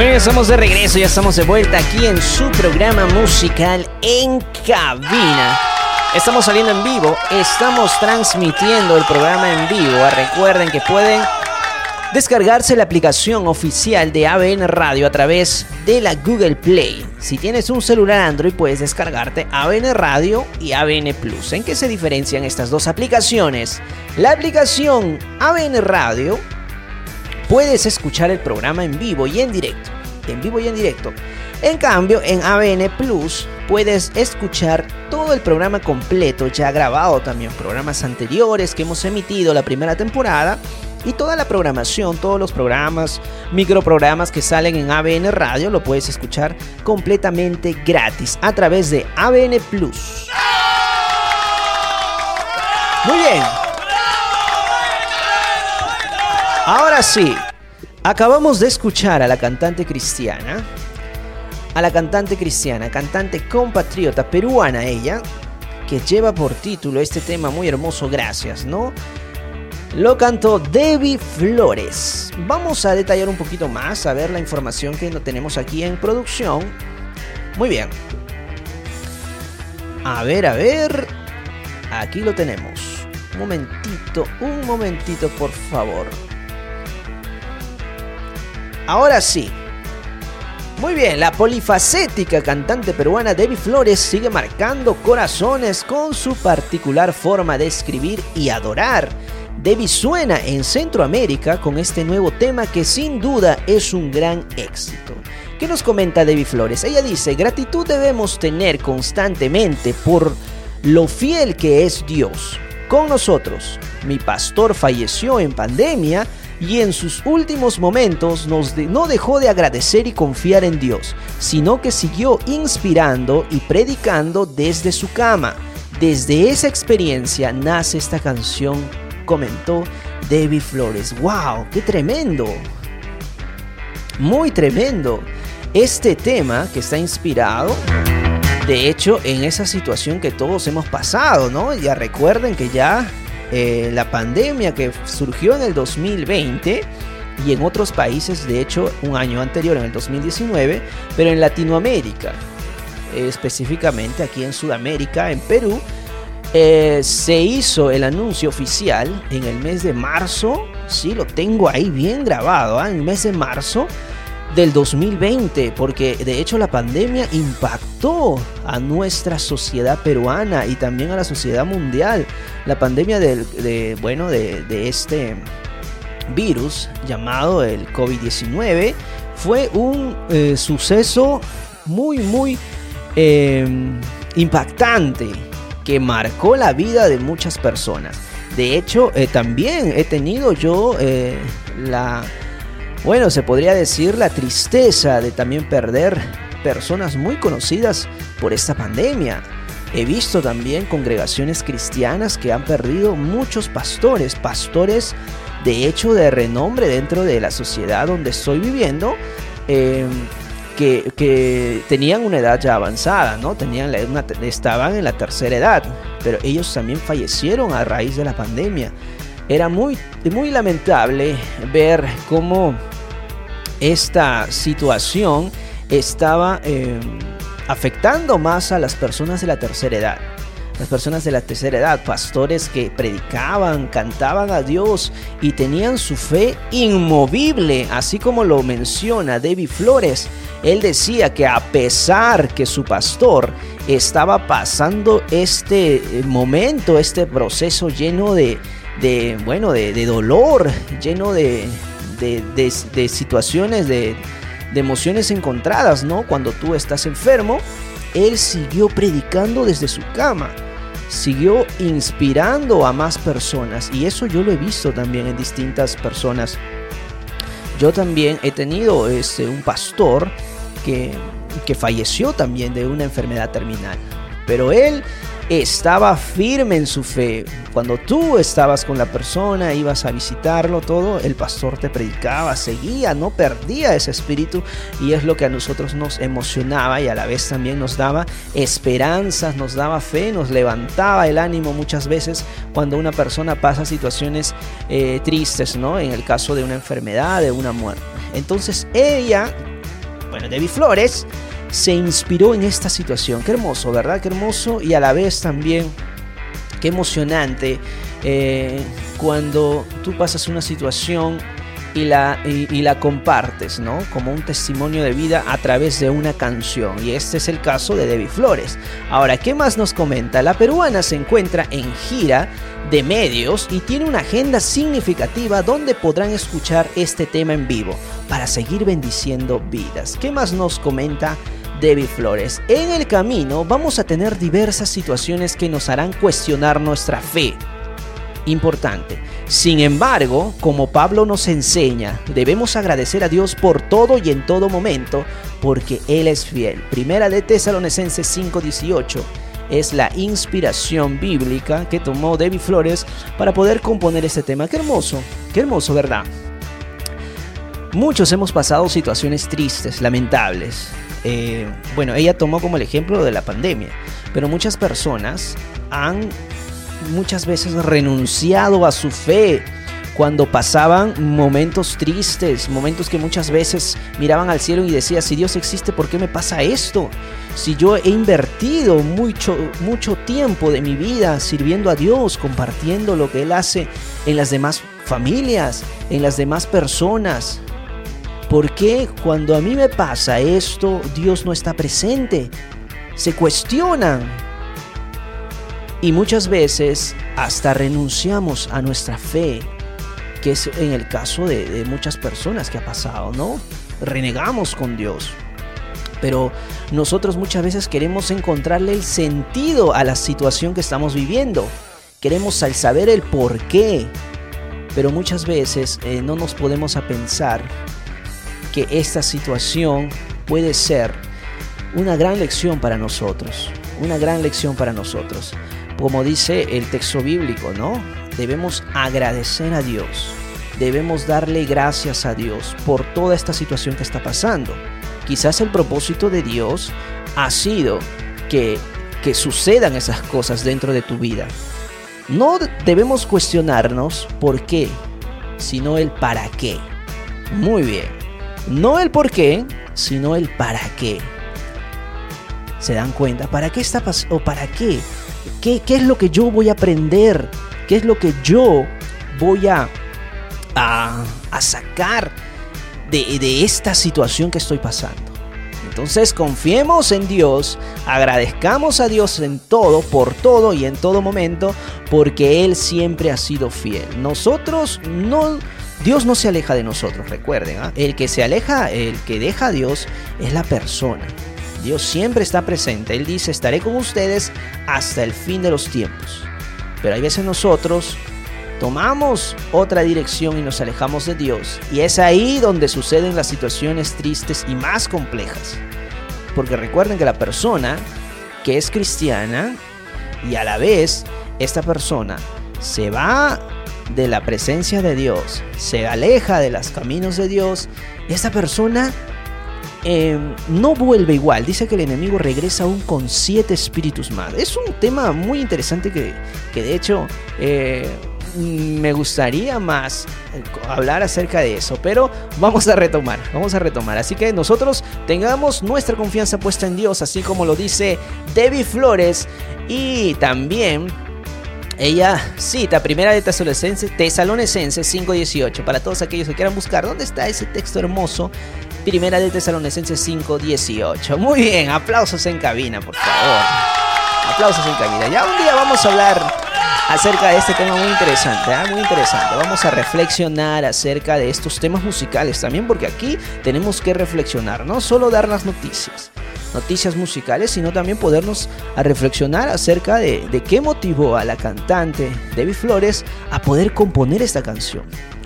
Bueno, ya estamos de regreso, ya estamos de vuelta aquí en su programa musical en cabina. Estamos saliendo en vivo, estamos transmitiendo el programa en vivo. Recuerden que pueden descargarse la aplicación oficial de ABN Radio a través de la Google Play. Si tienes un celular Android puedes descargarte ABN Radio y ABN Plus. ¿En qué se diferencian estas dos aplicaciones? La aplicación ABN Radio puedes escuchar el programa en vivo y en directo. En vivo y en directo. En cambio, en ABN Plus puedes escuchar todo el programa completo, ya grabado también, programas anteriores que hemos emitido la primera temporada y toda la programación, todos los programas, microprogramas que salen en ABN Radio, lo puedes escuchar completamente gratis a través de ABN Plus. Muy bien. Ahora sí, acabamos de escuchar a la cantante cristiana, a la cantante cristiana, cantante compatriota peruana ella, que lleva por título este tema muy hermoso, gracias, ¿no? Lo cantó Debbie Flores. Vamos a detallar un poquito más, a ver la información que tenemos aquí en producción. Muy bien. A ver, a ver. Aquí lo tenemos. Un momentito, un momentito, por favor. Ahora sí. Muy bien, la polifacética cantante peruana Debbie Flores sigue marcando corazones con su particular forma de escribir y adorar. Debbie suena en Centroamérica con este nuevo tema que sin duda es un gran éxito. ¿Qué nos comenta Debbie Flores? Ella dice, gratitud debemos tener constantemente por lo fiel que es Dios. Con nosotros, mi pastor falleció en pandemia y en sus últimos momentos nos de- no dejó de agradecer y confiar en Dios, sino que siguió inspirando y predicando desde su cama. Desde esa experiencia nace esta canción, comentó Debbie Flores. ¡Wow! ¡Qué tremendo! Muy tremendo. Este tema que está inspirado, de hecho, en esa situación que todos hemos pasado, ¿no? Ya recuerden que ya eh, la pandemia que surgió en el 2020 y en otros países, de hecho, un año anterior, en el 2019, pero en Latinoamérica. eh, específicamente aquí en Sudamérica, en Perú, eh, se hizo el anuncio oficial en el mes de marzo, sí, lo tengo ahí bien grabado, ¿ah? en el mes de marzo del 2020, porque de hecho la pandemia impactó a nuestra sociedad peruana y también a la sociedad mundial. La pandemia del, de, bueno, de, este virus llamado el COVID-19 fue un eh, suceso muy, muy eh, impactante que marcó la vida de muchas personas. De hecho, eh, también he tenido yo eh, la, bueno, se podría decir la tristeza de también perder personas muy conocidas por esta pandemia. He visto también congregaciones cristianas que han perdido muchos pastores, pastores de hecho de renombre dentro de la sociedad donde estoy viviendo, eh, que, que, tenían una edad ya avanzada, ¿no? Tenían una, estaban en la tercera edad, pero ellos también fallecieron a raíz de la pandemia. Era muy, muy lamentable ver cómo esta situación estaba eh, afectando más a las personas de la tercera edad las personas de la tercera edad, pastores que predicaban, cantaban a Dios y tenían su fe inmovible, así como lo menciona David Flores. Él decía que a pesar que su pastor estaba pasando este eh, momento, este proceso lleno de, de bueno, de, de, dolor, lleno de, de, de situaciones, de, emociones encontradas, ¿no? Cuando tú estás enfermo, él siguió predicando desde su cama siguió inspirando a más personas y eso yo lo he visto también en distintas personas. Yo también he tenido este, un pastor que, que falleció también de una enfermedad terminal, pero él estaba firme en su fe. Cuando tú estabas con la persona, ibas a visitarlo, todo, el pastor te predicaba, seguía, no perdía ese espíritu y es lo que a nosotros nos emocionaba y a la vez también nos daba esperanzas, nos daba fe, nos levantaba el ánimo muchas veces cuando una persona pasa situaciones eh, tristes, ¿no? En el caso de una enfermedad, de una muerte. Entonces ella, bueno, Debbie Flores, se inspiró en esta situación. Qué hermoso, ¿verdad? Qué hermoso y a la vez también qué emocionante eh, cuando tú pasas una situación y la, y, y, la compartes, ¿no? Como un testimonio de vida a través de una canción. Y este es el caso de Debbie Flores. Ahora, ¿qué más nos comenta? La peruana se encuentra en gira de medios y tiene una agenda significativa donde podrán escuchar este tema en vivo para seguir bendiciendo vidas. ¿Qué más nos comenta? Debbie Flores. En el camino vamos a tener diversas situaciones que nos harán cuestionar nuestra fe. Importante. Sin embargo, como Pablo nos enseña, debemos agradecer a Dios por todo y en todo momento, porque Él es fiel. Primera de Tesalonicenses 5:18 es la inspiración bíblica que tomó Debbie Flores para poder componer este tema. Qué hermoso, qué hermoso, ¿verdad? Muchos hemos pasado situaciones tristes, lamentables, eh, bueno, ella tomó como el ejemplo de la pandemia, pero muchas personas han muchas veces renunciado a su fe cuando pasaban momentos tristes, momentos que muchas veces miraban al cielo y decían, si Dios existe, ¿por qué me pasa esto? Si yo he invertido mucho, mucho tiempo de mi vida sirviendo a Dios, compartiendo lo que Él hace en las demás familias, en las demás personas, ¿Por qué cuando a mí me pasa esto, Dios no está presente? Se cuestionan. Y muchas veces hasta renunciamos a nuestra fe, que es en el caso de, muchas personas que ha pasado, ¿no? Renegamos con Dios. Pero nosotros muchas veces queremos encontrarle el sentido a la situación que estamos viviendo. Queremos saber el por qué. Pero muchas veces eh, no nos podemos a pensar que esta situación puede ser una gran lección para nosotros, una gran lección para nosotros. Como dice el texto bíblico, ¿no? Debemos agradecer a Dios, debemos darle gracias a Dios por toda esta situación que está pasando. Quizás el propósito de Dios ha sido que, que sucedan esas cosas dentro de tu vida. No debemos cuestionarnos por qué, sino el para qué. Muy bien. No el por qué, sino el para qué. se dan cuenta, ¿para qué está pasando? ¿O para qué? qué? ¿Qué es lo que yo voy a aprender? ¿Qué es lo que yo voy a, a, a sacar de, de esta situación que estoy pasando? Entonces confiemos en Dios, agradezcamos a Dios en todo, por todo y en todo momento, porque Él siempre ha sido fiel. Nosotros no, Dios no se aleja de nosotros, recuerden, ¿ah? el que se aleja, el que deja a Dios es la persona. Dios siempre está presente, Él dice, estaré con ustedes hasta el fin de los tiempos. Pero hay veces nosotros tomamos otra dirección y nos alejamos de Dios. Y es ahí donde suceden las situaciones tristes y más complejas. Porque recuerden que la persona que es cristiana y a la vez esta persona se va de la presencia de Dios, se aleja de los caminos de Dios, esta persona eh, no vuelve igual. Dice que el enemigo regresa aún con siete espíritus más. Es un tema muy interesante que, que de hecho eh, me gustaría más eh, hablar acerca de eso, pero vamos a retomar, vamos a retomar. Así que nosotros tengamos nuestra confianza puesta en Dios, así como lo dice Debbie Flores y también ella cita Primera de Tesalonicenses, Tesalonicenses 5.18 para todos aquellos que quieran buscar dónde está ese texto hermoso. Primera de Tesalonicenses 5.18. Muy bien, aplausos en cabina, por favor. Aplausos en cabina. Ya un día vamos a hablar acerca de este tema muy interesante, ¿eh? muy interesante. Vamos a reflexionar acerca de estos temas musicales también, porque aquí tenemos que reflexionar, no solo dar las noticias, noticias musicales, sino también podernos a reflexionar acerca de, de qué motivó a la cantante Debbie Flores a poder componer esta canción.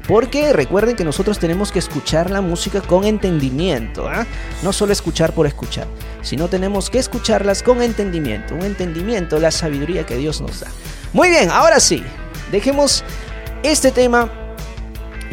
Porque recuerden que nosotros tenemos que escuchar la música con entendimiento, ¿eh? no solo escuchar por escuchar, sino tenemos que escucharlas con entendimiento, un entendimiento, la sabiduría que Dios nos da. Muy bien, ahora sí, dejemos este tema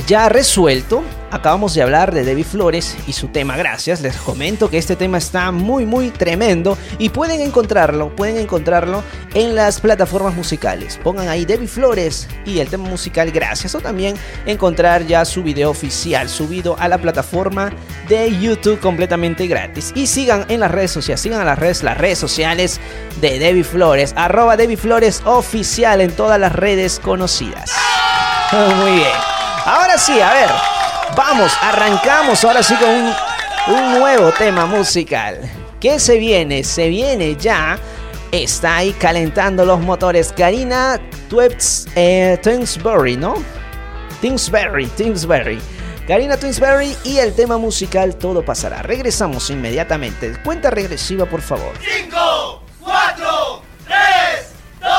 ya resuelto. Acabamos de hablar de Debbie Flores y su tema Gracias. Les comento que este tema está muy muy tremendo y pueden encontrarlo, pueden encontrarlo en las plataformas musicales. Pongan ahí Debbie Flores y el tema musical Gracias o también encontrar ya su video oficial subido a la plataforma de YouTube completamente gratis. Y sigan en las redes sociales, sigan a las redes, las redes sociales de Debbie Flores, arroba Debbie Flores oficial en todas las redes conocidas. (laughs) Muy bien. Ahora sí, a ver, vamos, arrancamos ahora sí con un, nuevo tema musical. ¿Qué se viene? Se viene ya. Está ahí calentando los motores. Karina Twebs, eh, Twinsbury, ¿no? Tingsbury, Tingsbury. Karina Twinsbury y el tema musical Todo pasará. Regresamos inmediatamente. Cuenta regresiva, por favor. 5, 4, 3, 2,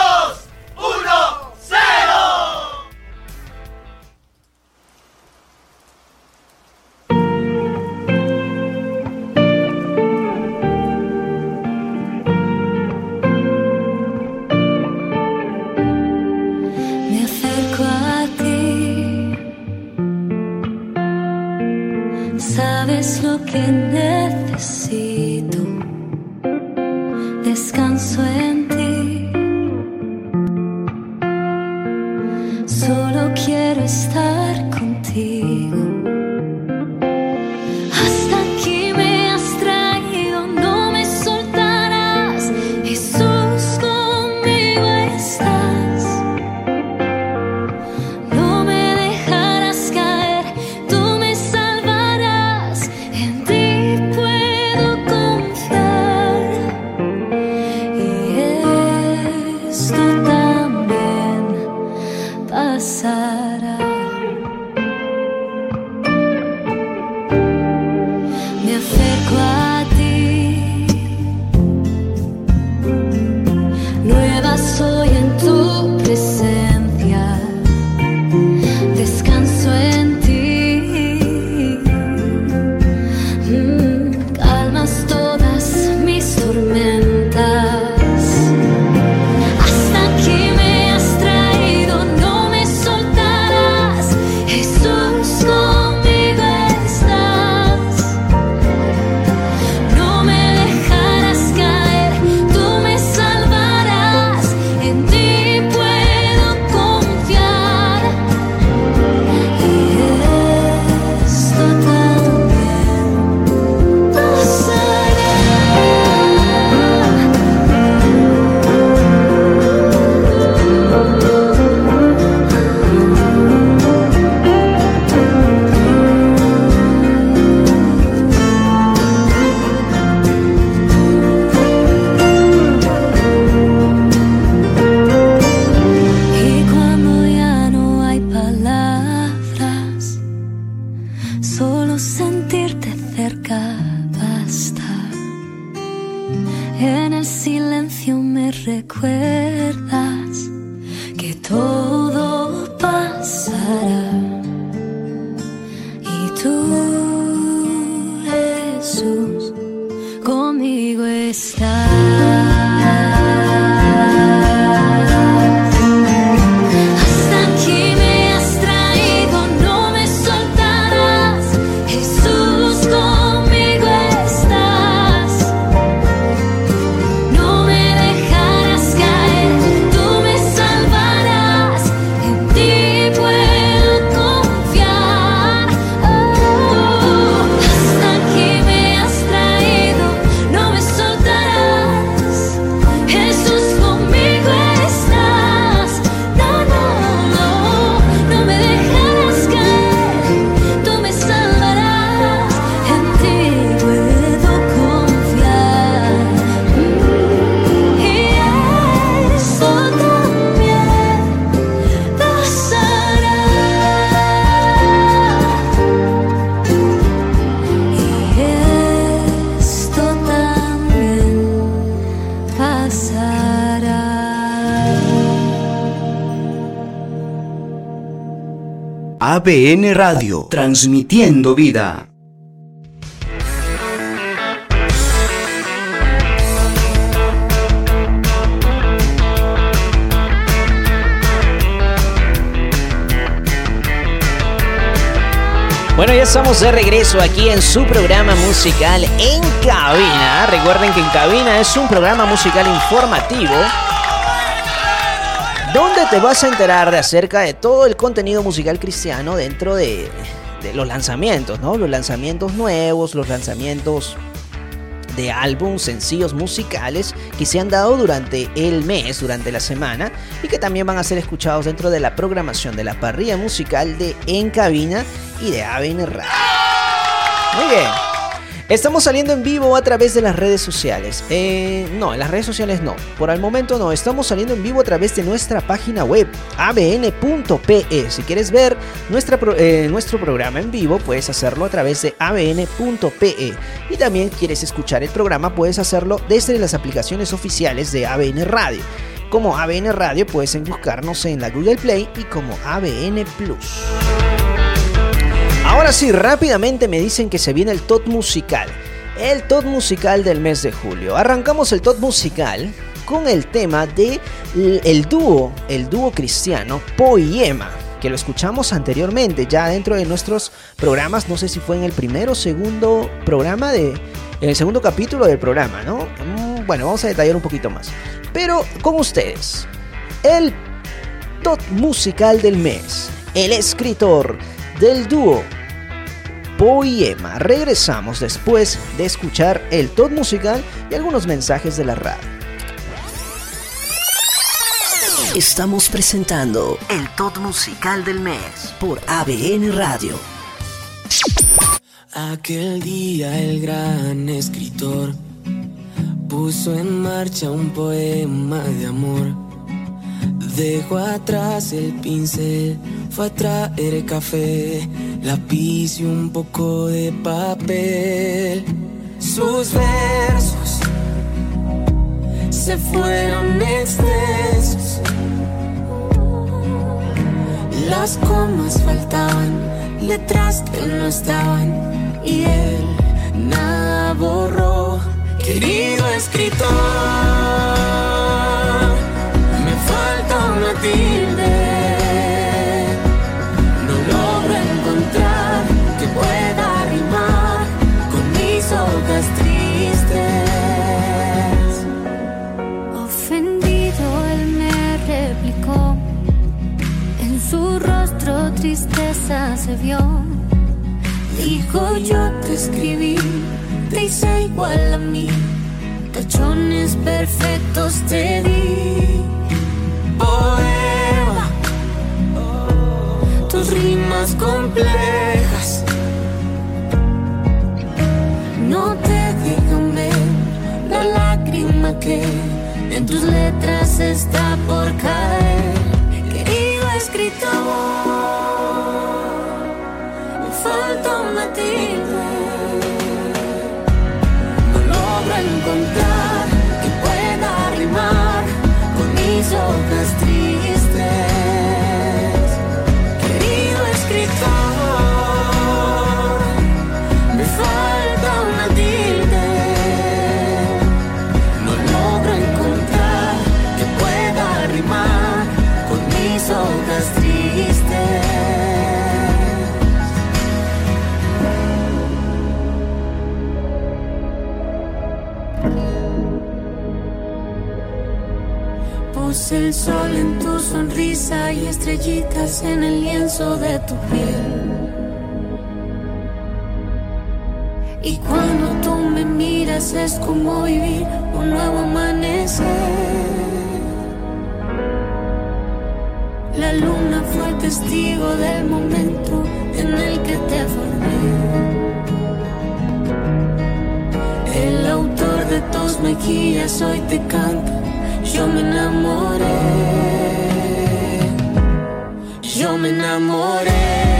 ABN Radio, transmitiendo vida. Bueno, ya estamos de regreso aquí en su programa musical En Cabina. Recuerden que En Cabina es un programa musical informativo donde te vas a enterar de acerca de todo el contenido musical cristiano dentro de, los lanzamientos, ¿no? Los lanzamientos nuevos, los lanzamientos de álbumes, sencillos musicales que se han dado durante el mes, durante la semana y que también van a ser escuchados dentro de la programación de la parrilla musical de En Cabina y de ABN Radio. Muy bien. Estamos saliendo en vivo a través de las redes sociales. Eh, no, en las redes sociales no. Por el momento no. Estamos saliendo en vivo a través de nuestra página web abn.pe. Si quieres ver eh, nuestro programa en vivo, puedes hacerlo a través de abn.pe. Y también quieres escuchar el programa, puedes hacerlo desde las aplicaciones oficiales de ABN Radio. Como ABN Radio puedes buscarnos en la Google Play y como ABN Plus. Ahora sí, rápidamente me dicen que se viene el top musical. El top musical del mes de julio. Arrancamos el top musical con el tema de el dúo, el dúo cristiano Poema, que lo escuchamos anteriormente ya dentro de nuestros programas, no sé si fue en el primero o segundo programa de en el segundo capítulo del programa, ¿no? Mm, Bueno, vamos a detallar un poquito más. Pero con ustedes, el top musical del mes, el escritor del dúo Poema. Regresamos después de escuchar el top musical y algunos mensajes de la radio. Estamos presentando el top musical del mes por ABN Radio. Aquel día el gran escritor puso en marcha un poema de amor. Dejó atrás el pincel, fue a traer café, lápiz y un poco de papel. Sus versos se fueron extensos. Las comas faltaban, letras que no estaban y él nada borró. Querido escritor, No logro encontrar que pueda rimar con mis hojas tristes. Ofendido él me replicó, en su rostro tristeza se vio. Dijo yo te escribí, te hice igual a mí, tachones perfectos te di. Poema, tus rimas complejas no te dejan ver la lágrima que en tus letras está por caer. Querido escritor, me falta una tilde. El sol en tu sonrisa y estrellitas en el lienzo de tu piel. Y cuando tú me miras es como vivir un nuevo amanecer. La luna fue testigo del momento en el que te formé. El autor de tus mejillas hoy te canta, yo me enamoré. Yo me enamoré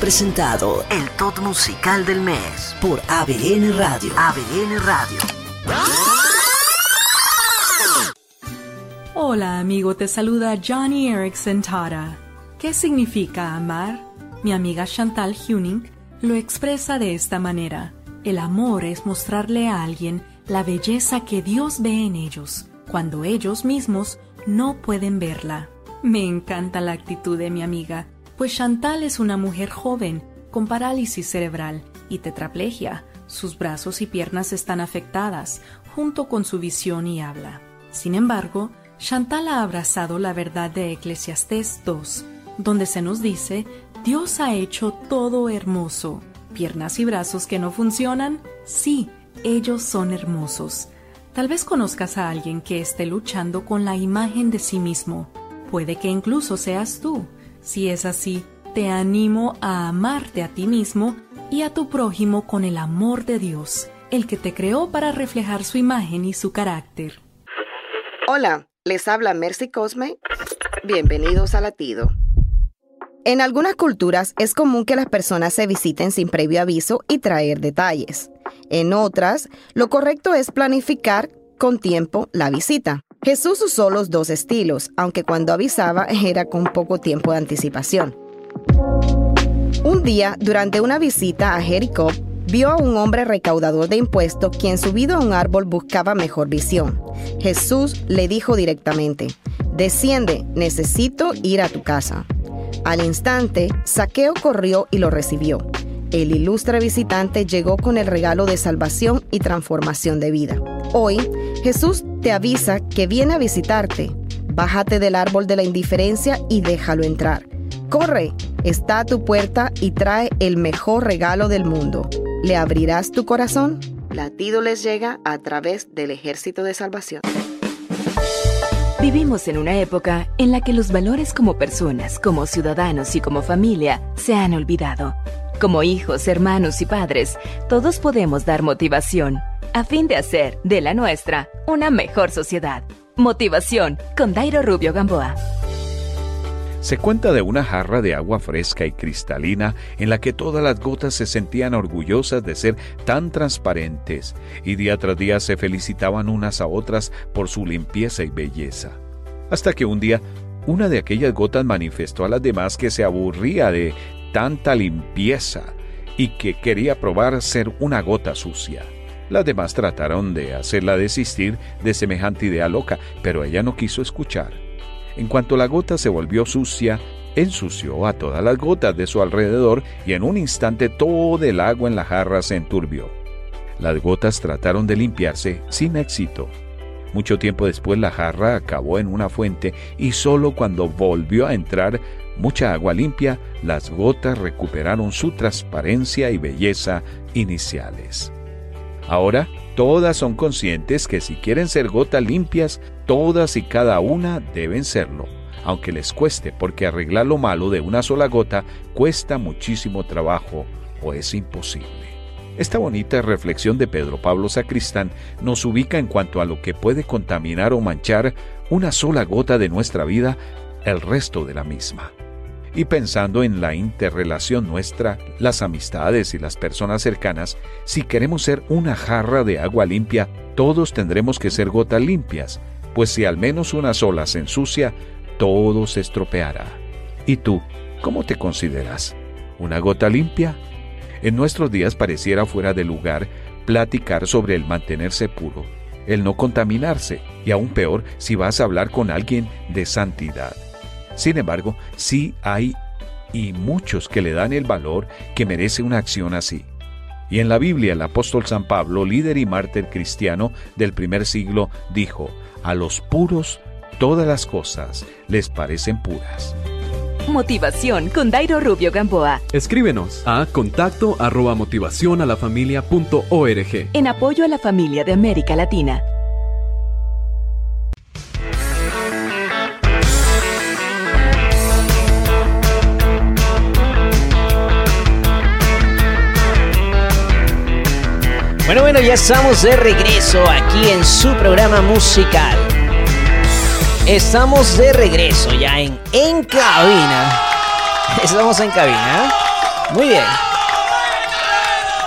Presentado el top musical del mes por ABN Radio. ABN Radio. Hola amigo, te saluda Johnny Erickson Tara. ¿Qué significa amar? Mi amiga Chantal Huning lo expresa de esta manera. El amor es mostrarle a alguien la belleza que Dios ve en ellos, cuando ellos mismos no pueden verla. Me encanta la actitud de mi amiga, pues Chantal es una mujer joven, con parálisis cerebral y tetraplegia. Sus brazos y piernas están afectadas, junto con su visión y habla. Sin embargo, Chantal ha abrazado la verdad de Eclesiastés 2, donde se nos dice, Dios ha hecho todo hermoso. ¿Piernas y brazos que no funcionan? Sí, ellos son hermosos. Tal vez conozcas a alguien que esté luchando con la imagen de sí mismo. Puede que incluso seas tú. Si es así, te animo a amarte a ti mismo y a tu prójimo con el amor de Dios, el que te creó para reflejar su imagen y su carácter. Hola, les habla Mercy Cosme. Bienvenidos a Latido. En algunas culturas es común que las personas se visiten sin previo aviso y traer detalles. En otras, lo correcto es planificar con tiempo la visita. Jesús usó los dos estilos, aunque cuando avisaba era con poco tiempo de anticipación. Un día, durante una visita a Jericó, vio a un hombre recaudador de impuestos quien subido a un árbol buscaba mejor visión. Jesús le dijo directamente, desciende, necesito ir a tu casa. Al instante, Saqueo corrió y lo recibió. El ilustre visitante llegó con el regalo de salvación y transformación de vida. Hoy, Jesús te avisa que viene a visitarte. Bájate del árbol de la indiferencia y déjalo entrar. Corre, está a tu puerta y trae el mejor regalo del mundo. ¿Le abrirás tu corazón? Latido les llega a través del ejército de salvación. Vivimos en una época en la que los valores como personas, como ciudadanos y como familia se han olvidado. Como hijos, hermanos y padres, todos podemos dar motivación a fin de hacer de la nuestra una mejor sociedad. Motivación con Dairo Rubio Gamboa. Se cuenta de una jarra de agua fresca y cristalina en la que todas las gotas se sentían orgullosas de ser tan transparentes y día tras día se felicitaban unas a otras por su limpieza y belleza. Hasta que un día una de aquellas gotas manifestó a las demás que se aburría de tanta limpieza y que quería probar ser una gota sucia. Las demás trataron de hacerla desistir de semejante idea loca, pero ella no quiso escuchar. En cuanto la gota se volvió sucia, ensució a todas las gotas de su alrededor y en un instante todo el agua en la jarra se enturbió. Las gotas trataron de limpiarse sin éxito. Mucho tiempo después la jarra acabó en una fuente y solo cuando volvió a entrar mucha agua limpia, las gotas recuperaron su transparencia y belleza iniciales. Ahora, todas son conscientes que si quieren ser gotas limpias, todas y cada una deben serlo, aunque les cueste, porque arreglar lo malo de una sola gota cuesta muchísimo trabajo o es imposible. Esta bonita reflexión de Pedro Pablo Sacristán nos ubica en cuanto a lo que puede contaminar o manchar una sola gota de nuestra vida el resto de la misma. Y pensando en la interrelación nuestra, las amistades y las personas cercanas, si queremos ser una jarra de agua limpia, todos tendremos que ser gotas limpias, pues si al menos una sola se ensucia, todo se estropeará. ¿Y tú, cómo te consideras? ¿Una gota limpia? En nuestros días pareciera fuera de lugar platicar sobre el mantenerse puro, el no contaminarse, y aún peor si vas a hablar con alguien de santidad. Sin embargo, sí hay y muchos que le dan el valor que merece una acción así. Y en la Biblia el apóstol San Pablo, líder y mártir cristiano del primer siglo, dijo, a los puros todas las cosas les parecen puras. Motivación con Dairo Rubio Gamboa. Escríbenos a contacto arroba motivación a la familia punto org. En apoyo a la familia de América Latina. Bueno, bueno, ya estamos de regreso aquí en su programa musical. Estamos de regreso ya en En Cabina. Estamos en cabina. Muy bien.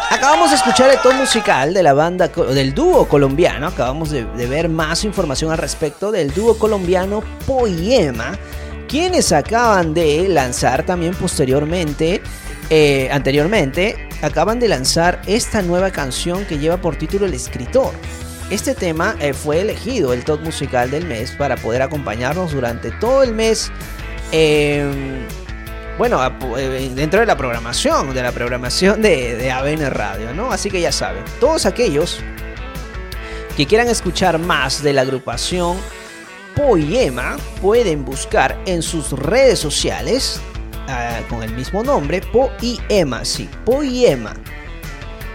Acabamos de escuchar el tono musical de la banda, del dúo colombiano. Acabamos de, de ver más información al respecto del dúo colombiano Poema, quienes acaban de lanzar también posteriormente, eh, anteriormente, acaban de lanzar esta nueva canción que lleva por título El Escritor. Este tema eh, fue elegido el top musical del mes para poder acompañarnos durante todo el mes. eh, bueno, eh, dentro de la programación, de la programación de ABN Radio, ¿no? Así que ya saben, todos aquellos que quieran escuchar más de la agrupación Poema pueden buscar en sus redes sociales ah, con el mismo nombre, Poema, sí, Poema.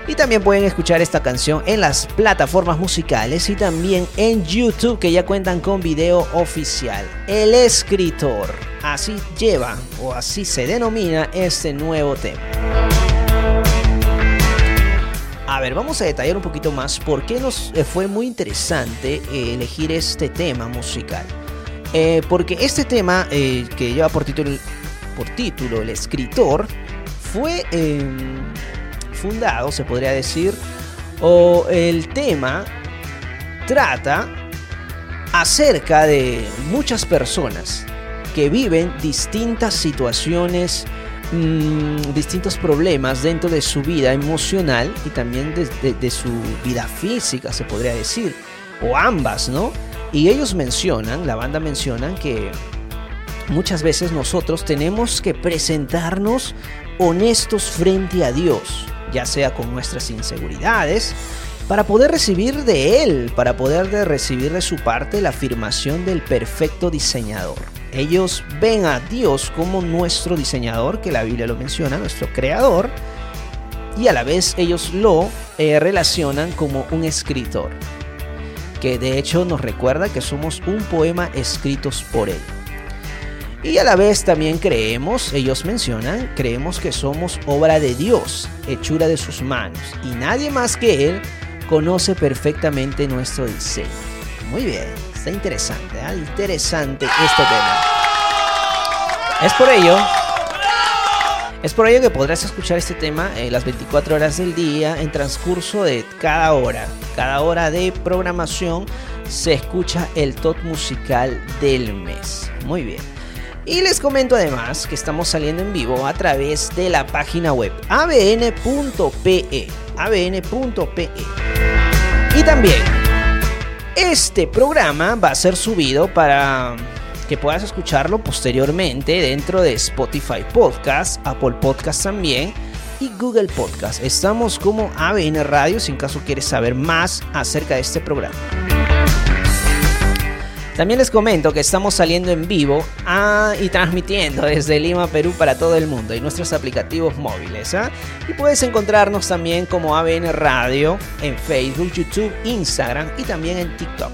Y también pueden escuchar esta canción en las plataformas musicales y también en YouTube que ya cuentan con video oficial. El escritor, así lleva o así se denomina este nuevo tema. A ver, vamos a detallar un poquito más por qué nos eh, fue muy interesante eh, elegir este tema musical. Eh, porque este tema que lleva por título, por título El escritor fue eh, fundado, se podría decir, o el tema trata acerca de muchas personas que viven distintas situaciones, mm, distintos problemas dentro de su vida emocional y también de, de- de su vida física, se podría decir, o ambas, ¿no? Y ellos mencionan, la banda menciona que muchas veces nosotros tenemos que presentarnos honestos frente a Dios, ya sea con nuestras inseguridades, para poder recibir de Él, para poder de recibir de su parte la afirmación del perfecto diseñador. Ellos ven a Dios como nuestro diseñador, que la Biblia lo menciona, nuestro creador, y a la vez ellos lo eh, relacionan como un escritor, que de hecho nos recuerda que somos un poema escritos por Él. Y a la vez también creemos, ellos mencionan, creemos que somos obra de Dios, hechura de sus manos, y nadie más que Él conoce perfectamente nuestro diseño. Muy bien, está interesante, ¿ah? interesante este tema. Es por ello, es por ello que podrás escuchar este tema en las 24 horas del día en transcurso de cada hora. Cada hora de programación se escucha el top musical del mes. Muy bien. Y les comento además que estamos saliendo en vivo a través de la página web abn.pe. abn.pe. Y también este programa va a ser subido para que puedas escucharlo posteriormente dentro de Spotify Podcast, Apple Podcast también y Google Podcast. Estamos como ABN Radio si en caso quieres saber más acerca de este programa. También les comento que estamos saliendo en vivo ah, y transmitiendo desde Lima, Perú para todo el mundo y nuestros aplicativos móviles. ¿ah? Y puedes encontrarnos también como ABN Radio en Facebook, YouTube, Instagram y también en TikTok.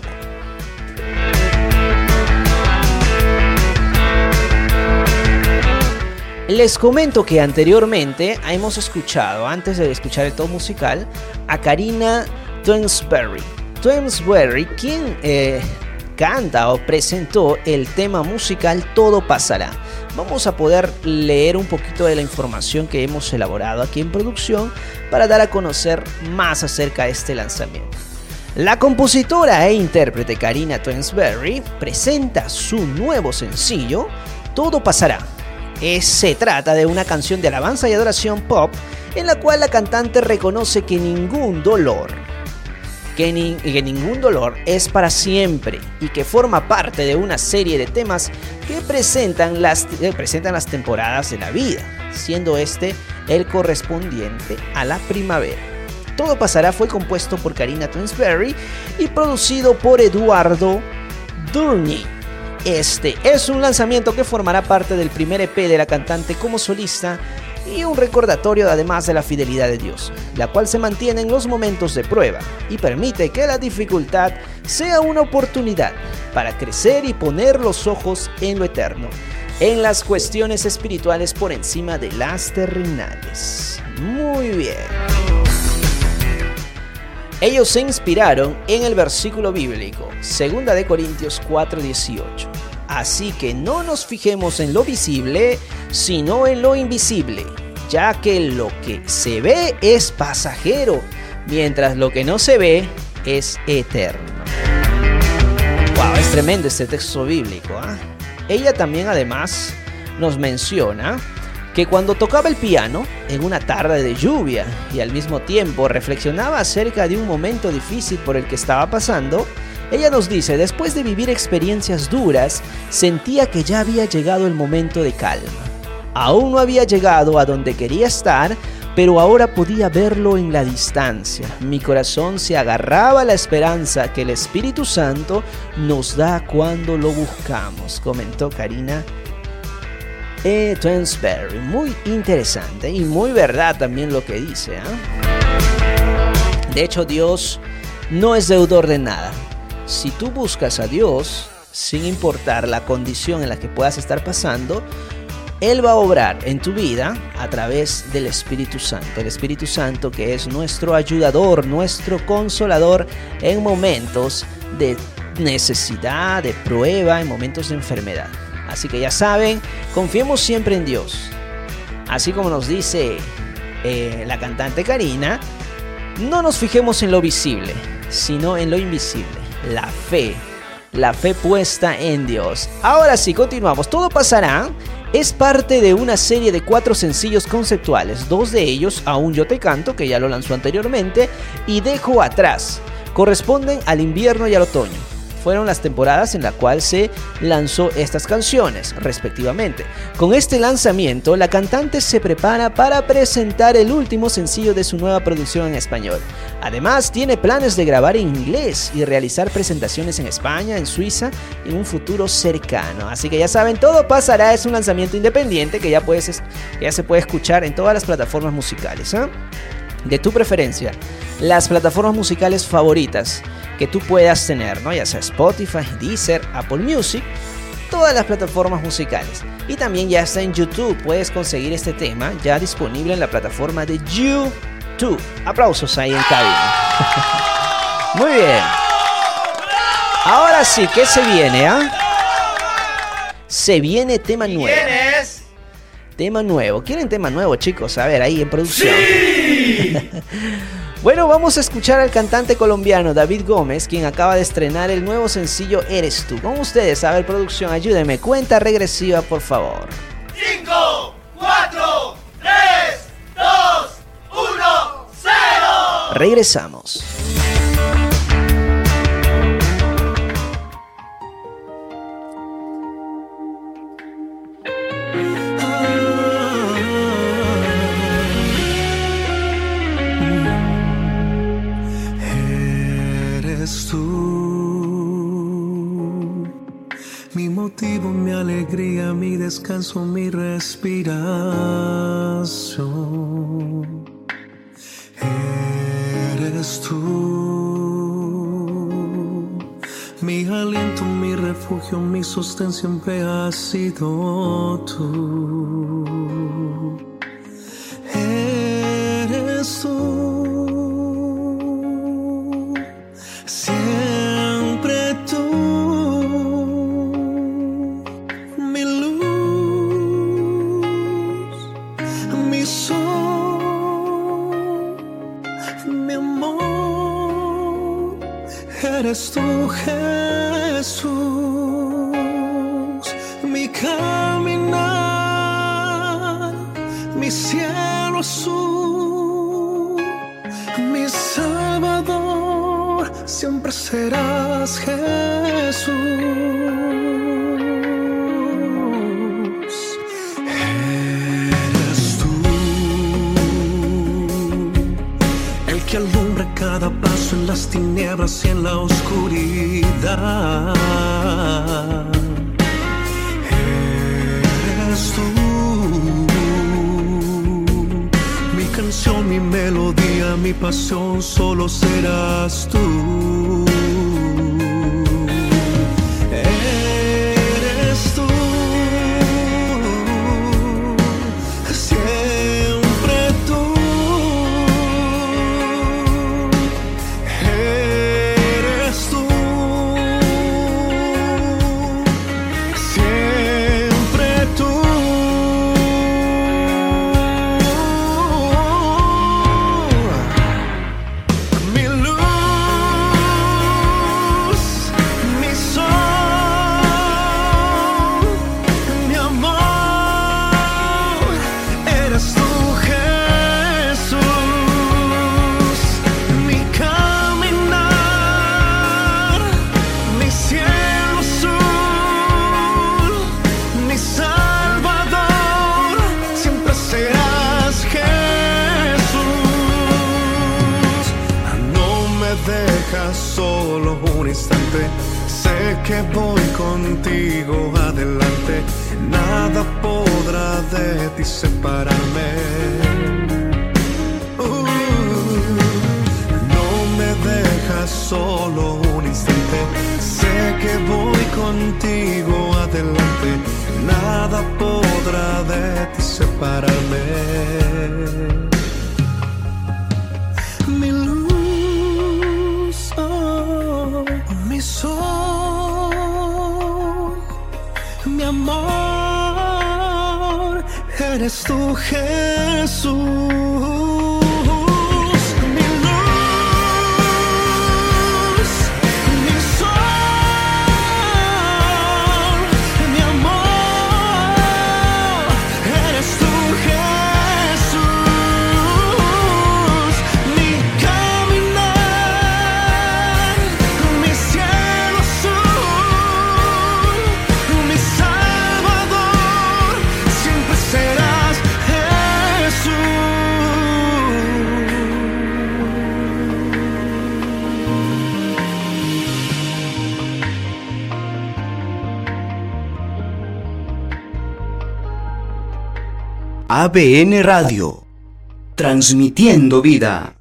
Les comento que anteriormente hemos escuchado, antes de escuchar el todo musical, a Karina Twensberry. Twensberry, quien eh, canta o presentó el tema musical Todo pasará. Vamos a poder leer un poquito de la información que hemos elaborado aquí en producción para dar a conocer más acerca de este lanzamiento. La compositora e intérprete Karina Twensberry presenta su nuevo sencillo Todo pasará. se trata de una canción de alabanza y adoración pop en la cual la cantante reconoce que ningún dolor, que, ningún dolor es para siempre y que forma parte de una serie de temas que presentan las, presentan las temporadas de la vida, siendo este el correspondiente a la primavera. Todo pasará fue compuesto por Karina Twensberry y producido por Eduardo Durney. Este es un lanzamiento que formará parte del primer EP de la cantante como solista y un recordatorio además de la fidelidad de Dios, la cual se mantiene en los momentos de prueba y permite que la dificultad sea una oportunidad para crecer y poner los ojos en lo eterno, en las cuestiones espirituales por encima de las terrenales. Muy bien. Ellos se inspiraron en el versículo bíblico, 2 de Corintios 4:18. Así que no nos fijemos en lo visible, sino en lo invisible, ya que lo que se ve es pasajero, mientras lo que no se ve es eterno. Wow, es tremendo este texto bíblico. ¿ah? Ella también además nos menciona que cuando tocaba el piano en una tarde de lluvia y al mismo tiempo reflexionaba acerca de un momento difícil por el que estaba pasando, ella nos dice, después de vivir experiencias duras, sentía que ya había llegado el momento de calma. Aún no había llegado a donde quería estar, pero ahora podía verlo en la distancia. Mi corazón se agarraba a la esperanza que el Espíritu Santo nos da cuando lo buscamos, comentó Karina e. Twensberry. Muy interesante y muy verdad también lo que dice. ¿ah? De hecho, Dios no es deudor de nada. Si tú buscas a Dios, sin importar la condición en la que puedas estar pasando, Él va a obrar en tu vida a través del Espíritu Santo. El Espíritu Santo que es nuestro ayudador, nuestro consolador en momentos de necesidad, de prueba, en momentos de enfermedad. Así que ya saben, confiemos siempre en Dios. Así como nos dice eh, la cantante Karina, no nos fijemos en lo visible, sino en lo invisible, la fe, la fe puesta en Dios. Ahora sí, continuamos, todo pasará. Es parte de una serie de cuatro sencillos conceptuales, dos de ellos, Aún yo te canto, que ya lo lanzó anteriormente, y Dejo atrás, corresponden al invierno y al otoño fueron las temporadas en la cual se lanzó estas canciones, respectivamente. Con este lanzamiento, la cantante se prepara para presentar el último sencillo de su nueva producción en español. Además, tiene planes de grabar en inglés y realizar presentaciones en España, en Suiza, en un futuro cercano. Así que ya saben, todo pasará, es un lanzamiento independiente que ya, puedes, ya se puede escuchar en todas las plataformas musicales. ¿eh? De tu preferencia, las plataformas musicales favoritas que tú puedas tener, ¿no? Ya sea Spotify, Deezer, Apple Music, todas las plataformas musicales. Y también ya está en YouTube, puedes conseguir este tema ya disponible en la plataforma de YouTube. Aplausos ahí en cabina. (laughs) Muy bien. Ahora sí, ¿qué se viene, ah? Se viene tema nuevo. es? Tema nuevo. ¿Quieren tema nuevo, chicos? A ver, ahí en producción. ¡Sí! (laughs) Bueno, vamos a escuchar al cantante colombiano David Gómez, quien acaba de estrenar el nuevo sencillo Eres tú. Con ustedes, a ver, producción, ayúdenme. Cuenta regresiva, por favor. 5, 4, 3, 2, 1, 0. Regresamos. alegría, mi descanso, mi respiración. Eres tú, mi aliento, mi refugio, mi sostén siempre ha sido tú. Eres tú. Jesús, mi caminar, mi cielo azul, mi Salvador, siempre serás Jesús. Las tinieblas y en la oscuridad. Eres tú, mi canción, mi melodía, mi pasión, solo serás tú. ABN Radio, transmitiendo vida.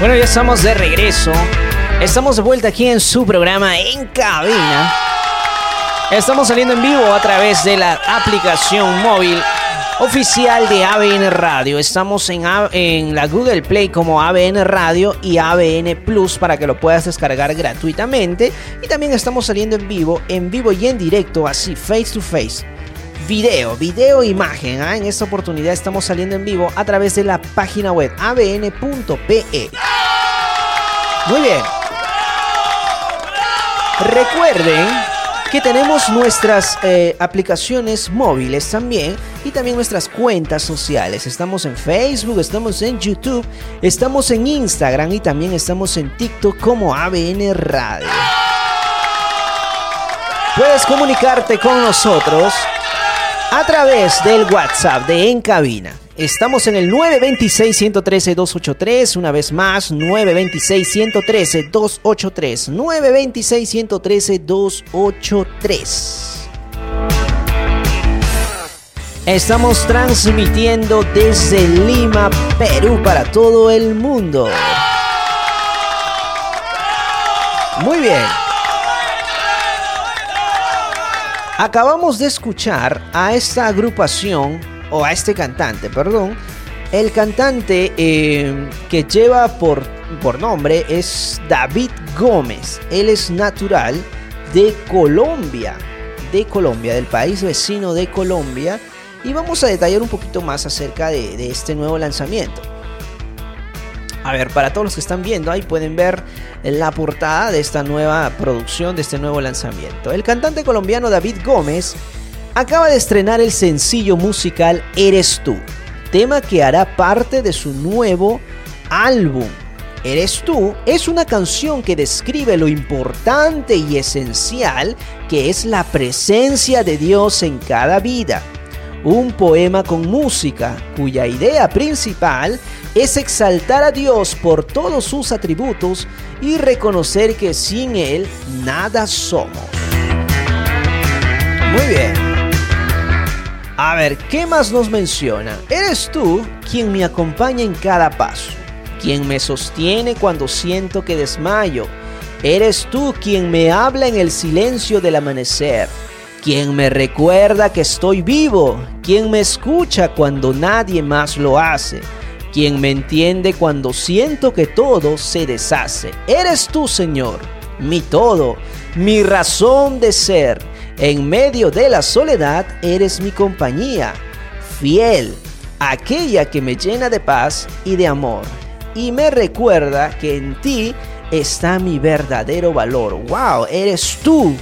Bueno, ya estamos de regreso. Estamos de vuelta aquí en su programa En Cabina. Estamos saliendo en vivo a través de la aplicación móvil oficial de ABN Radio. Estamos en, en la Google Play como ABN Radio y ABN Plus para que lo puedas descargar gratuitamente. Y también estamos saliendo en vivo, en vivo y en directo, así, face to face. Video, video, imagen. ¿ah? En esta oportunidad estamos saliendo en vivo a través de la página web abn.pe. Muy bien. Recuerden que tenemos nuestras eh, aplicaciones móviles también y también nuestras cuentas sociales. Estamos en Facebook, estamos en YouTube, estamos en Instagram y también estamos en TikTok como ABN Radio. Puedes comunicarte con nosotros a través del WhatsApp de En Cabina. Estamos en el 926-113-283, una vez más, 926-113-283, 926-113-283. Estamos transmitiendo desde Lima, Perú, para todo el mundo. Muy bien. Acabamos de escuchar a esta agrupación, o a este cantante, perdón, El cantante eh, que lleva por, por nombre es David Gómez. Él es natural de Colombia, de Colombia, del país vecino de Colombia. Y vamos a detallar un poquito más acerca de, de este nuevo lanzamiento. A ver, para todos los que están viendo, ahí pueden ver la portada de esta nueva producción, de este nuevo lanzamiento. El cantante colombiano David Gómez acaba de estrenar el sencillo musical Eres tú, tema que hará parte de su nuevo álbum. Eres tú es una canción que describe lo importante y esencial que es la presencia de Dios en cada vida. Un poema con música cuya idea principal es exaltar a Dios por todos sus atributos y reconocer que sin Él nada somos. Muy bien. A ver, ¿qué más nos menciona? Eres tú quien me acompaña en cada paso, quien me sostiene cuando siento que desmayo. Eres tú quien me habla en el silencio del amanecer, quien me recuerda que estoy vivo, quien me escucha cuando nadie más lo hace, quien me entiende cuando siento que todo se deshace. Eres tú, Señor, mi todo, mi razón de ser en medio de la soledad eres mi compañía, fiel, aquella que me llena de paz y de amor, y me recuerda que en ti está mi verdadero valor. ¡Wow! Eres tú.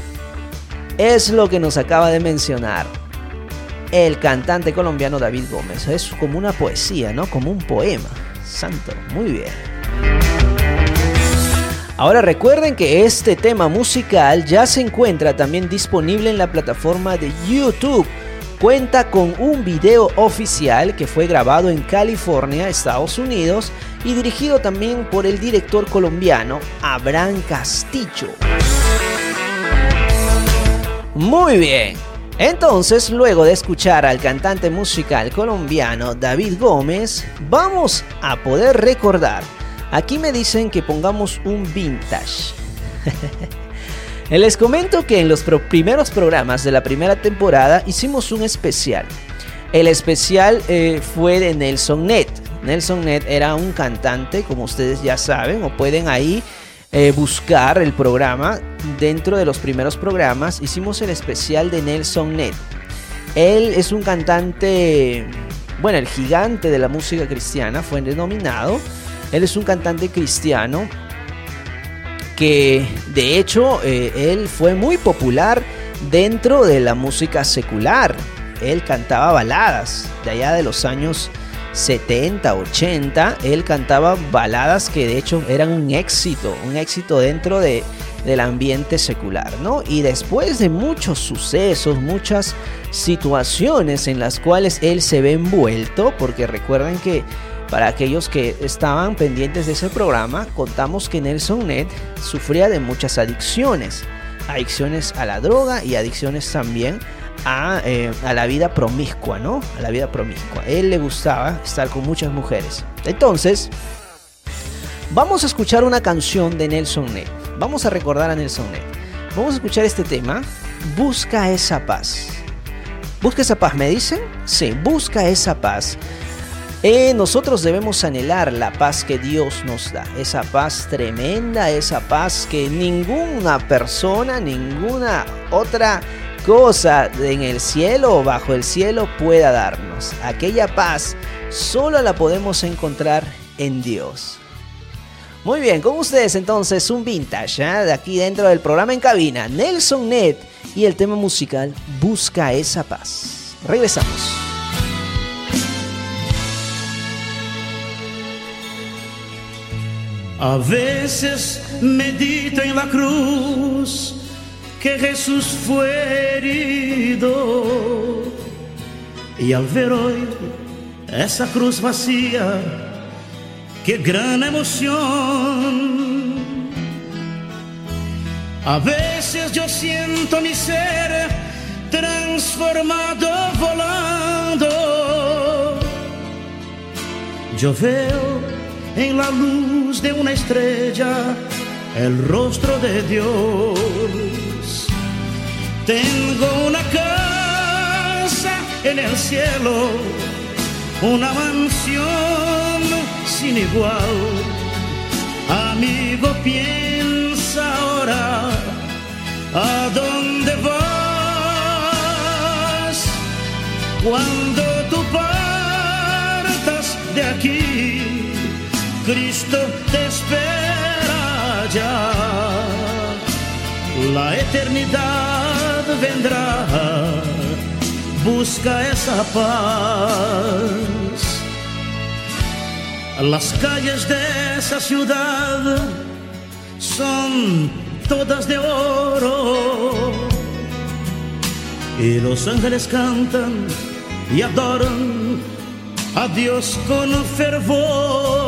Es lo que nos acaba de mencionar el cantante colombiano David Gómez. Es como una poesía, ¿no? Como un poema. Santo, muy bien. Ahora recuerden que este tema musical ya se encuentra también disponible en la plataforma de YouTube. Cuenta con un video oficial que fue grabado en California, Estados Unidos, y dirigido también por el director colombiano Abraham Castillo. Muy bien. Entonces, luego de escuchar al cantante musical colombiano David Gómez, vamos a poder recordar Aquí me dicen que pongamos un vintage. (laughs) Les comento que en los primeros programas de la primera temporada hicimos un especial. El especial eh, fue de Nelson Net. Nelson Net era un cantante, como ustedes ya saben, o pueden ahí eh, buscar el programa. Dentro de los primeros programas hicimos el especial de Nelson Net. Él es un cantante, bueno, el gigante de la música cristiana, fue denominado. Él es un cantante cristiano que de hecho eh, él fue muy popular dentro de la música secular. Él cantaba baladas de allá de los años 70, 80. Él cantaba baladas que de hecho eran un éxito, un éxito dentro de, del ambiente secular, ¿no? Y después de muchos sucesos, muchas situaciones en las cuales él se ve envuelto, porque recuerden que para aquellos que estaban pendientes de ese programa, contamos que Nelson Ned sufría de muchas adicciones. Adicciones a la droga y adicciones también a, eh, a, la vida promiscua, ¿no? A la vida promiscua. él le gustaba estar con muchas mujeres. Entonces, vamos a escuchar una canción de Nelson Ned. Vamos a recordar a Nelson Ned. Vamos a escuchar este tema. Busca esa paz. ¿Busca esa paz, me dicen? Sí, busca esa paz. Eh, nosotros debemos anhelar la paz que Dios nos da, esa paz tremenda, esa paz que ninguna persona, ninguna otra cosa en el cielo o bajo el cielo pueda darnos. Aquella paz solo la podemos encontrar en Dios. Muy bien, con ustedes entonces un vintage ¿eh? de aquí dentro del programa en cabina, Nelson Net y el tema musical Busca esa paz. Regresamos. A veces medito en la cruz que Jesús fue herido y al ver hoy esa cruz vacía, qué gran emoción. A veces yo siento mi ser transformado volando. Yo veo en la luz de una estrella el rostro de Dios. Tengo una casa en el cielo una mansión sin igual. Amigo, piensa ahora a dónde vas cuando tú partas de aquí. Cristo te espera ya. La eternidad vendrá busca esa paz. Las calles de esa ciudad todas de oro. Y los ángeles cantan y adoran a Dios con fervor.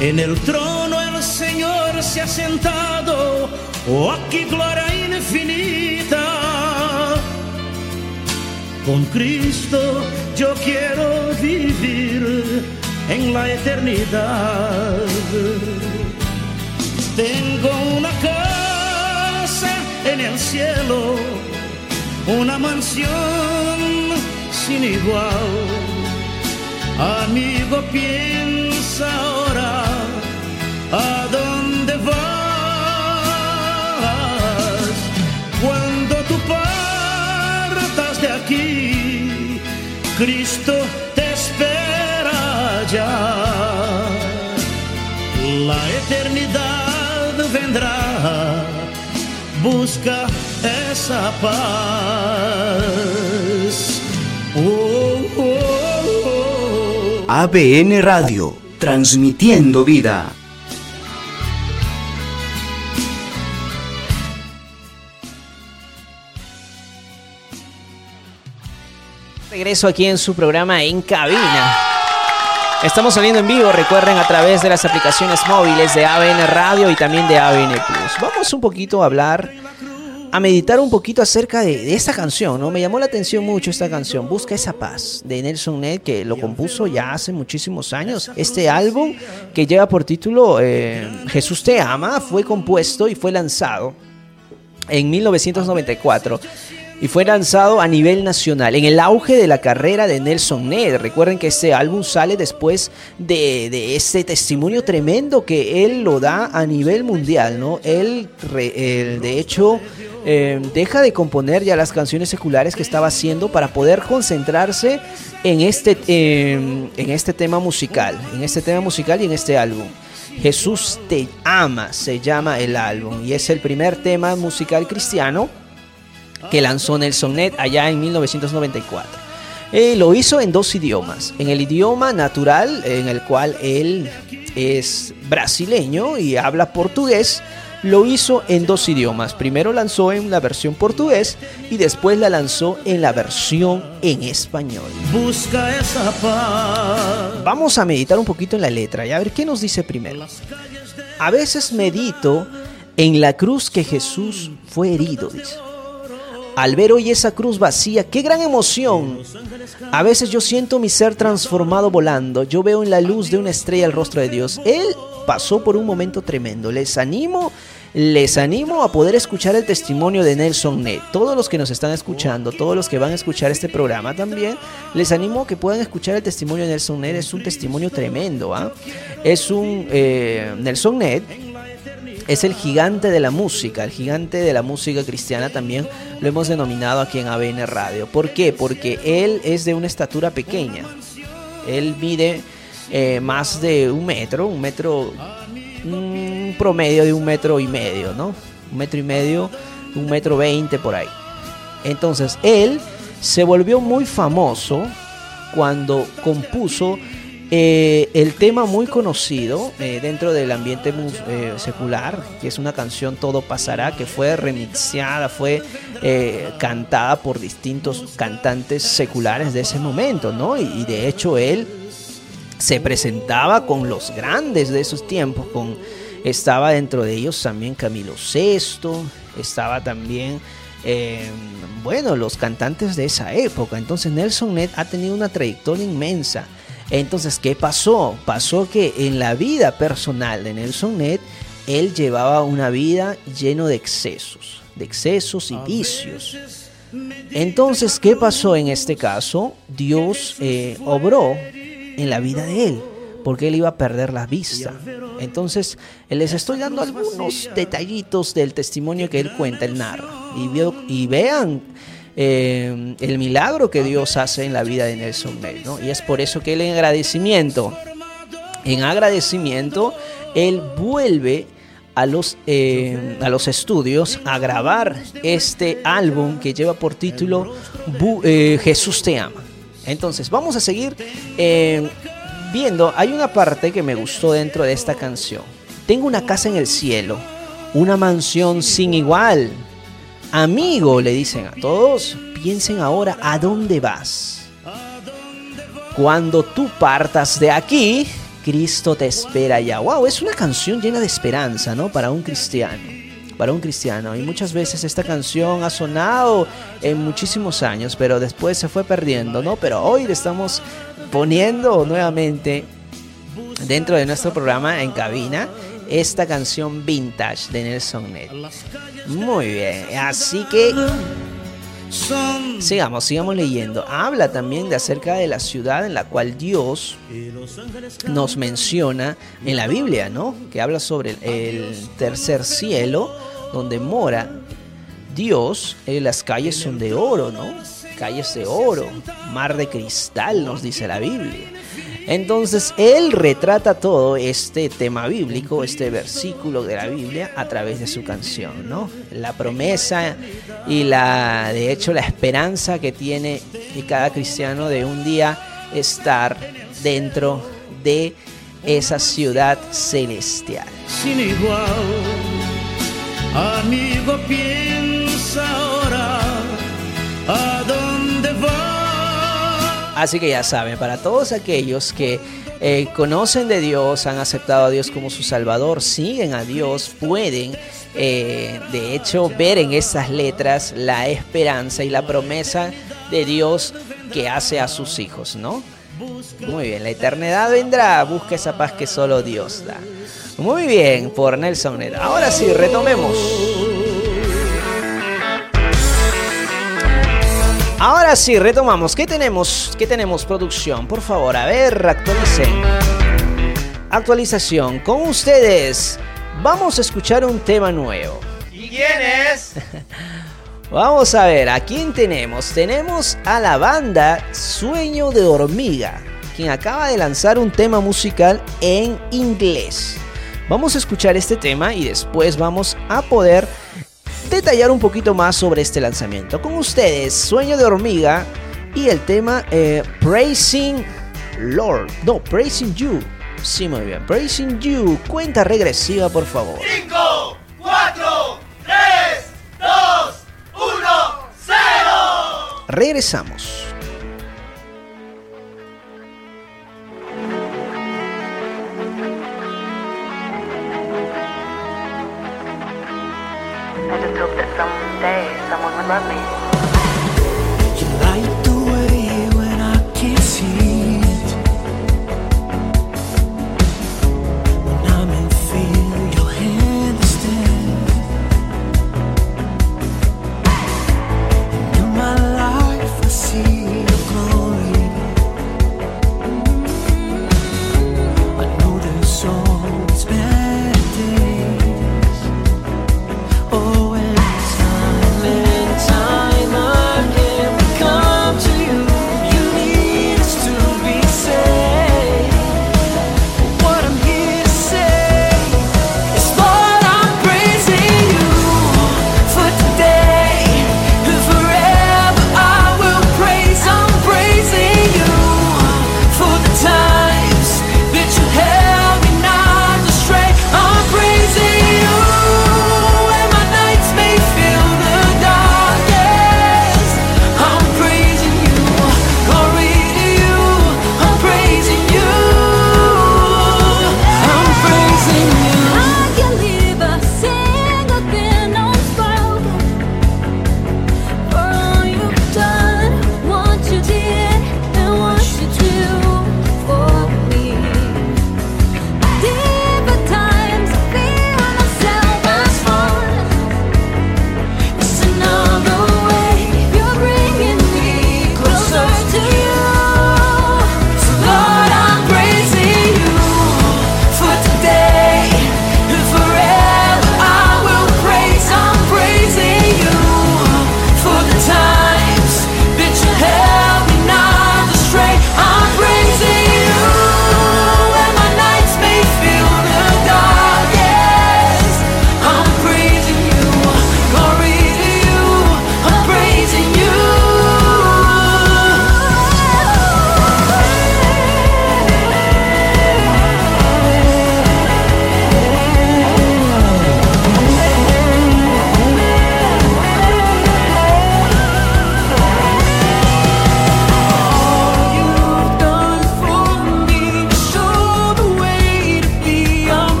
En el trono el Señor se ha sentado, oh aquí gloria infinita. Con Cristo yo quiero vivir en la eternidad. Tengo una casa en el cielo, una mansión sin igual. Amigo, piensa a dónde vas cuando tú partas de aquí. Cristo te espera ya. La eternidad vendrá. Busca esa paz. Oh, oh, oh. ABN Radio, transmitiendo vida. Regreso aquí en su programa En Cabina. Estamos saliendo en vivo, recuerden, a través de las aplicaciones móviles de ABN Radio y también de ABN Plus. Vamos un poquito a hablar, a meditar un poquito acerca de, de esta canción, ¿no? Me llamó la atención mucho esta canción, Busca esa paz, de Nelson Ned, que lo compuso ya hace muchísimos años. Este álbum, que lleva por título eh, Jesús te ama, fue compuesto y fue lanzado en 1994 y fue lanzado a nivel nacional en el auge de la carrera de Nelson Ned. Recuerden que este álbum sale después de, de ese testimonio tremendo que él lo da a nivel mundial, ¿no? Él, él, de hecho, eh, deja de componer ya las canciones seculares que estaba haciendo para poder concentrarse en este, eh, en este tema musical, en este tema musical y en este álbum. Jesús te ama, se llama el álbum, y es el primer tema musical cristiano que lanzó Nelson Ned allá en 1994. Eh, lo hizo en dos idiomas. En el idioma natural, en el cual él es brasileño y habla portugués, lo hizo en dos idiomas. Primero lanzó en la versión portugués y después la lanzó en la versión en español. Busca esa paz. Vamos a meditar un poquito en la letra y a ver qué nos dice primero. A veces medito en la cruz que Jesús fue herido, dice. Al ver hoy esa cruz vacía, qué gran emoción. A veces yo siento mi ser transformado volando. Yo veo en la luz de una estrella el rostro de Dios. Él pasó por un momento tremendo. Les animo, les animo a poder escuchar el testimonio de Nelson Ned. Todos los que nos están escuchando, todos los que van a escuchar este programa también, les animo a que puedan escuchar el testimonio de Nelson Ned. Es un testimonio tremendo. ¿ah? Es un eh, Nelson Ned es el gigante de la música, el gigante de la música cristiana también lo hemos denominado aquí en ABN Radio. ¿Por qué? Porque él es de una estatura pequeña. Él mide eh, más de un metro, un metro, un promedio de un metro y medio, ¿no? Un metro y medio, un metro veinte por ahí. Entonces, él se volvió muy famoso cuando compuso eh, el tema muy conocido eh, dentro del ambiente eh, secular, que es una canción Todo Pasará, que fue remixeada, fue eh, cantada por distintos cantantes seculares de ese momento, ¿no? Y, de hecho él se presentaba con los grandes de esos tiempos, con estaba dentro de ellos también Camilo VI, estaba también eh, bueno, los cantantes de esa época. Entonces Nelson Ned ha tenido una trayectoria inmensa. Entonces, ¿qué pasó? Pasó que en la vida personal de Nelson Ned, él llevaba una vida lleno de excesos, de excesos y vicios. Entonces, ¿qué pasó en este caso? Dios eh, obró en la vida de él, porque él iba a perder la vista. Entonces, les estoy dando algunos detallitos del testimonio que él cuenta, él narra. Y, y vean eh, el milagro que Dios hace en la vida de Nelson May, ¿no? Y es por eso que él en agradecimiento, en agradecimiento, él vuelve a los, eh, a los estudios a grabar este álbum que lleva por título eh, Jesús te ama. Entonces, vamos a seguir viendo. Hay una parte que me gustó dentro de esta canción. Tengo una casa en el cielo, una mansión sin igual. Amigo, le dicen a todos, piensen ahora a dónde vas. Cuando tú partas de aquí, Cristo te espera ya. Wow, es una canción llena de esperanza, ¿no? Para un cristiano. Para un cristiano. Y muchas veces esta canción ha sonado en muchísimos años, pero después se fue perdiendo, ¿no? Pero hoy le estamos poniendo nuevamente dentro de nuestro programa en cabina esta canción vintage de Nelson Ned. Muy bien, así que Sigamos, sigamos leyendo. Habla también de acerca de la ciudad en la cual Dios nos menciona en la Biblia, ¿no? Que habla sobre el tercer cielo donde mora Dios. Eh, las calles son de oro, ¿no? Calles de oro, mar de cristal, nos dice la Biblia. Entonces él retrata todo este tema bíblico, este versículo de la Biblia a través de su canción, ¿no? La promesa y la, de hecho, la esperanza que tiene cada cristiano de un día estar dentro de esa ciudad celestial. Sin igual, amigo, piensa ahora. Así que ya saben, para todos aquellos que eh, conocen de Dios, han aceptado a Dios como su Salvador, siguen a Dios, pueden eh, de hecho ver en esas letras la esperanza y la promesa de Dios que hace a sus hijos, ¿no? Muy bien, la eternidad vendrá, busca esa paz que solo Dios da. Muy bien, por Nelson. Ahora sí, retomemos. Ahora sí, retomamos. ¿Qué tenemos? ¿Qué tenemos, producción? Por favor, a ver, actualicen. Actualización. Con ustedes, vamos a escuchar un tema nuevo. ¿Y quién es? (laughs) Vamos a ver, ¿a quién tenemos? Tenemos a la banda Sueño de Hormiga, quien acaba de lanzar un tema musical en inglés. Vamos a escuchar este tema y después vamos a poder detallar un poquito más sobre este lanzamiento. Con ustedes, Sueño de Hormiga y el tema eh, Praising Lord. No, Praising You. Sí, muy bien. Praising You. Cuenta regresiva, por favor. 5, 4, 3, 2, 1, 0. Regresamos. Rugby.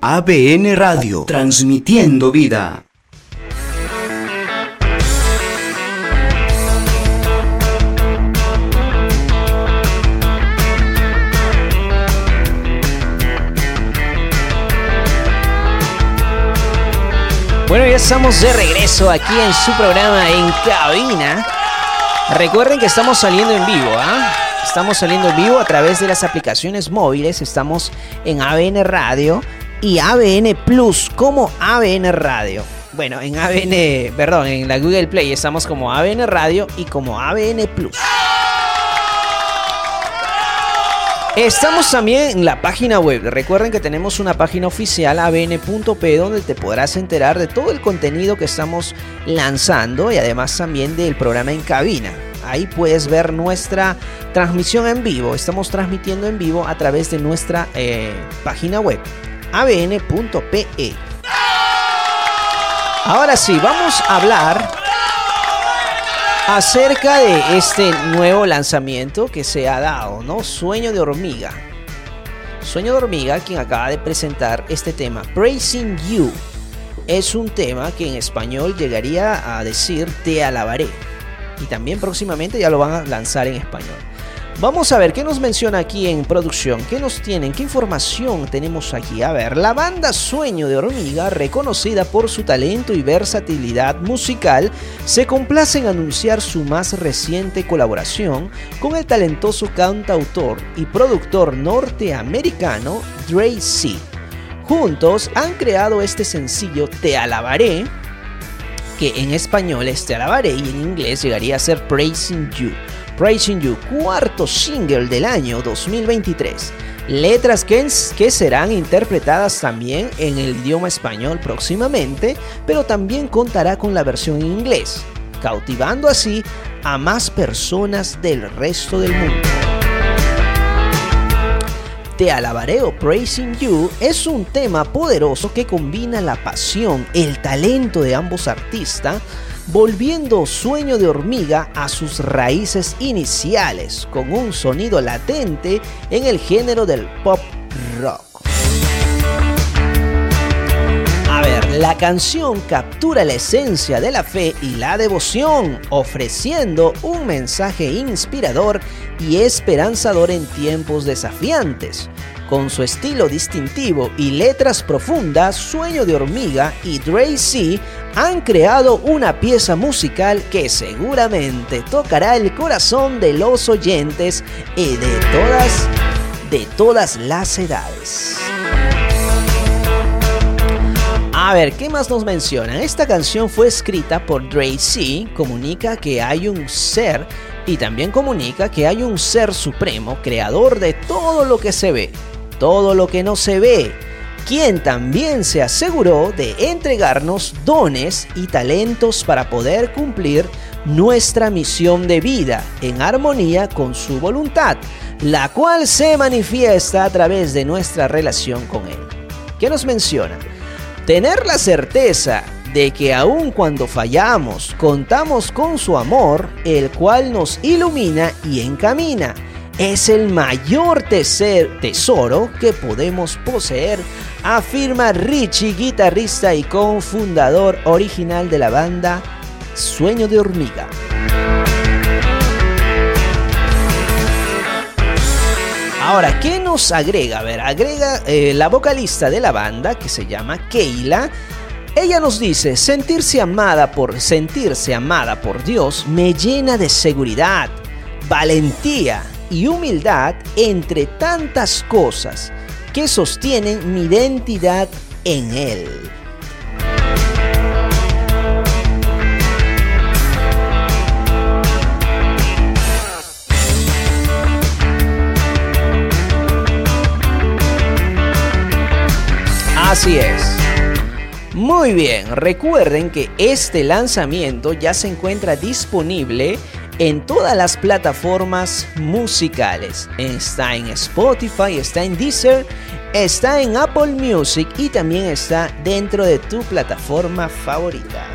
ABN Radio, transmitiendo vida. Bueno, ya estamos de regreso aquí en su programa en cabina. Recuerden que estamos saliendo en vivo, ¿ah? Estamos saliendo en vivo a través de las aplicaciones móviles. Estamos en ABN Radio y ABN Plus como ABN Radio. Bueno, en ABN, perdón, en la Google Play estamos como ABN Radio y como ABN Plus. Estamos también en la página web. Recuerden que tenemos una página oficial abn.p donde te podrás enterar de todo el contenido que estamos lanzando y además también del programa en cabina. Ahí puedes ver nuestra transmisión en vivo. Estamos transmitiendo en vivo a través de nuestra eh, página web abn.pe. Ahora sí, vamos a hablar acerca de este nuevo lanzamiento que se ha dado, ¿no? Sueño de hormiga. Sueño de hormiga, quien acaba de presentar este tema, Praising You, es un tema que en español llegaría a decir Te alabaré. Y también próximamente ya lo van a lanzar en español. Vamos a ver qué nos menciona aquí en producción, qué nos tienen, qué información tenemos aquí. A ver, la banda Sueño de Hormiga, reconocida por su talento y versatilidad musical, se complace en anunciar su más reciente colaboración con el talentoso cantautor y productor norteamericano Dre C. Juntos han creado este sencillo Te alabaré, que en español es Te alabaré y en inglés llegaría a ser Praising You. Praising You, cuarto single del año 2023. Letras que, serán interpretadas también en el idioma español próximamente, pero también contará con la versión en inglés, cautivando así a más personas del resto del mundo. Te alabaré o Praising You es un tema poderoso que combina la pasión, el talento de ambos artistas, volviendo Sueño de Hormiga a sus raíces iniciales, con un sonido latente en el género del pop rock. A ver, la canción captura la esencia de la fe y la devoción, ofreciendo un mensaje inspirador y esperanzador en tiempos desafiantes. Con su estilo distintivo y letras profundas, Sueño de Hormiga y Dre C han creado una pieza musical que seguramente tocará el corazón de los oyentes y de todas, de todas las edades. A ver, ¿qué más nos mencionan? Esta canción fue escrita por Dre C, comunica que hay un ser y también comunica que hay un ser supremo, creador de todo lo que se ve, todo lo que no se ve, quien también se aseguró de entregarnos dones y talentos para poder cumplir nuestra misión de vida en armonía con su voluntad, la cual se manifiesta a través de nuestra relación con Él. ¿Qué nos menciona? Tener la certeza de que aun cuando fallamos, contamos con su amor, el cual nos ilumina y encamina. Es el mayor tesoro que podemos poseer, afirma Richie, guitarrista y cofundador original de la banda Sueño de Hormiga. Ahora, ¿qué nos agrega? A ver, agrega eh, la vocalista de la banda que se llama Keila. Ella nos dice, sentirse amada por sentirse amada por Dios me llena de seguridad, valentía y humildad entre tantas cosas que sostienen mi identidad en Él. Así es. Muy bien, recuerden que este lanzamiento ya se encuentra disponible en todas las plataformas musicales. Está en Spotify, está en Deezer, está en Apple Music y también está dentro de tu plataforma favorita.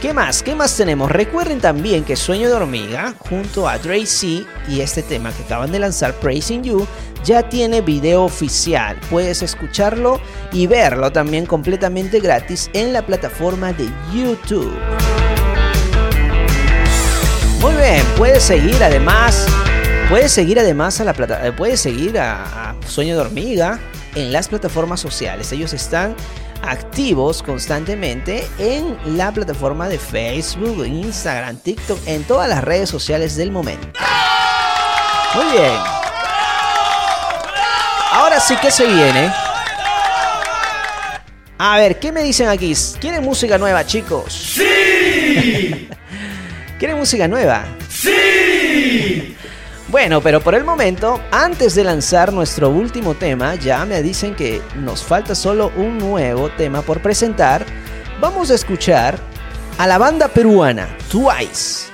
¿Qué más? ¿Qué más tenemos? Recuerden también que Sueño de Hormiga, junto a C y este tema que acaban de lanzar, Praising You, ya tiene video oficial. Puedes escucharlo y verlo también completamente gratis en la plataforma de YouTube. Muy bien, puedes seguir además, puedes seguir además a la plata, eh, puedes seguir a, a Sueño de Hormiga en las plataformas sociales. Ellos están activos constantemente en la plataforma de Facebook, Instagram, TikTok, en todas las redes sociales del momento. Muy bien. Ahora sí que se viene. A ver, ¿qué me dicen aquí? ¿Quieren música nueva, chicos? ¡Sí! ¿Quieren música nueva? ¡Sí! Bueno, pero por el momento, antes de lanzar nuestro último tema, ya me dicen que nos falta solo un nuevo tema por presentar. Vamos a escuchar a la banda peruana Twice,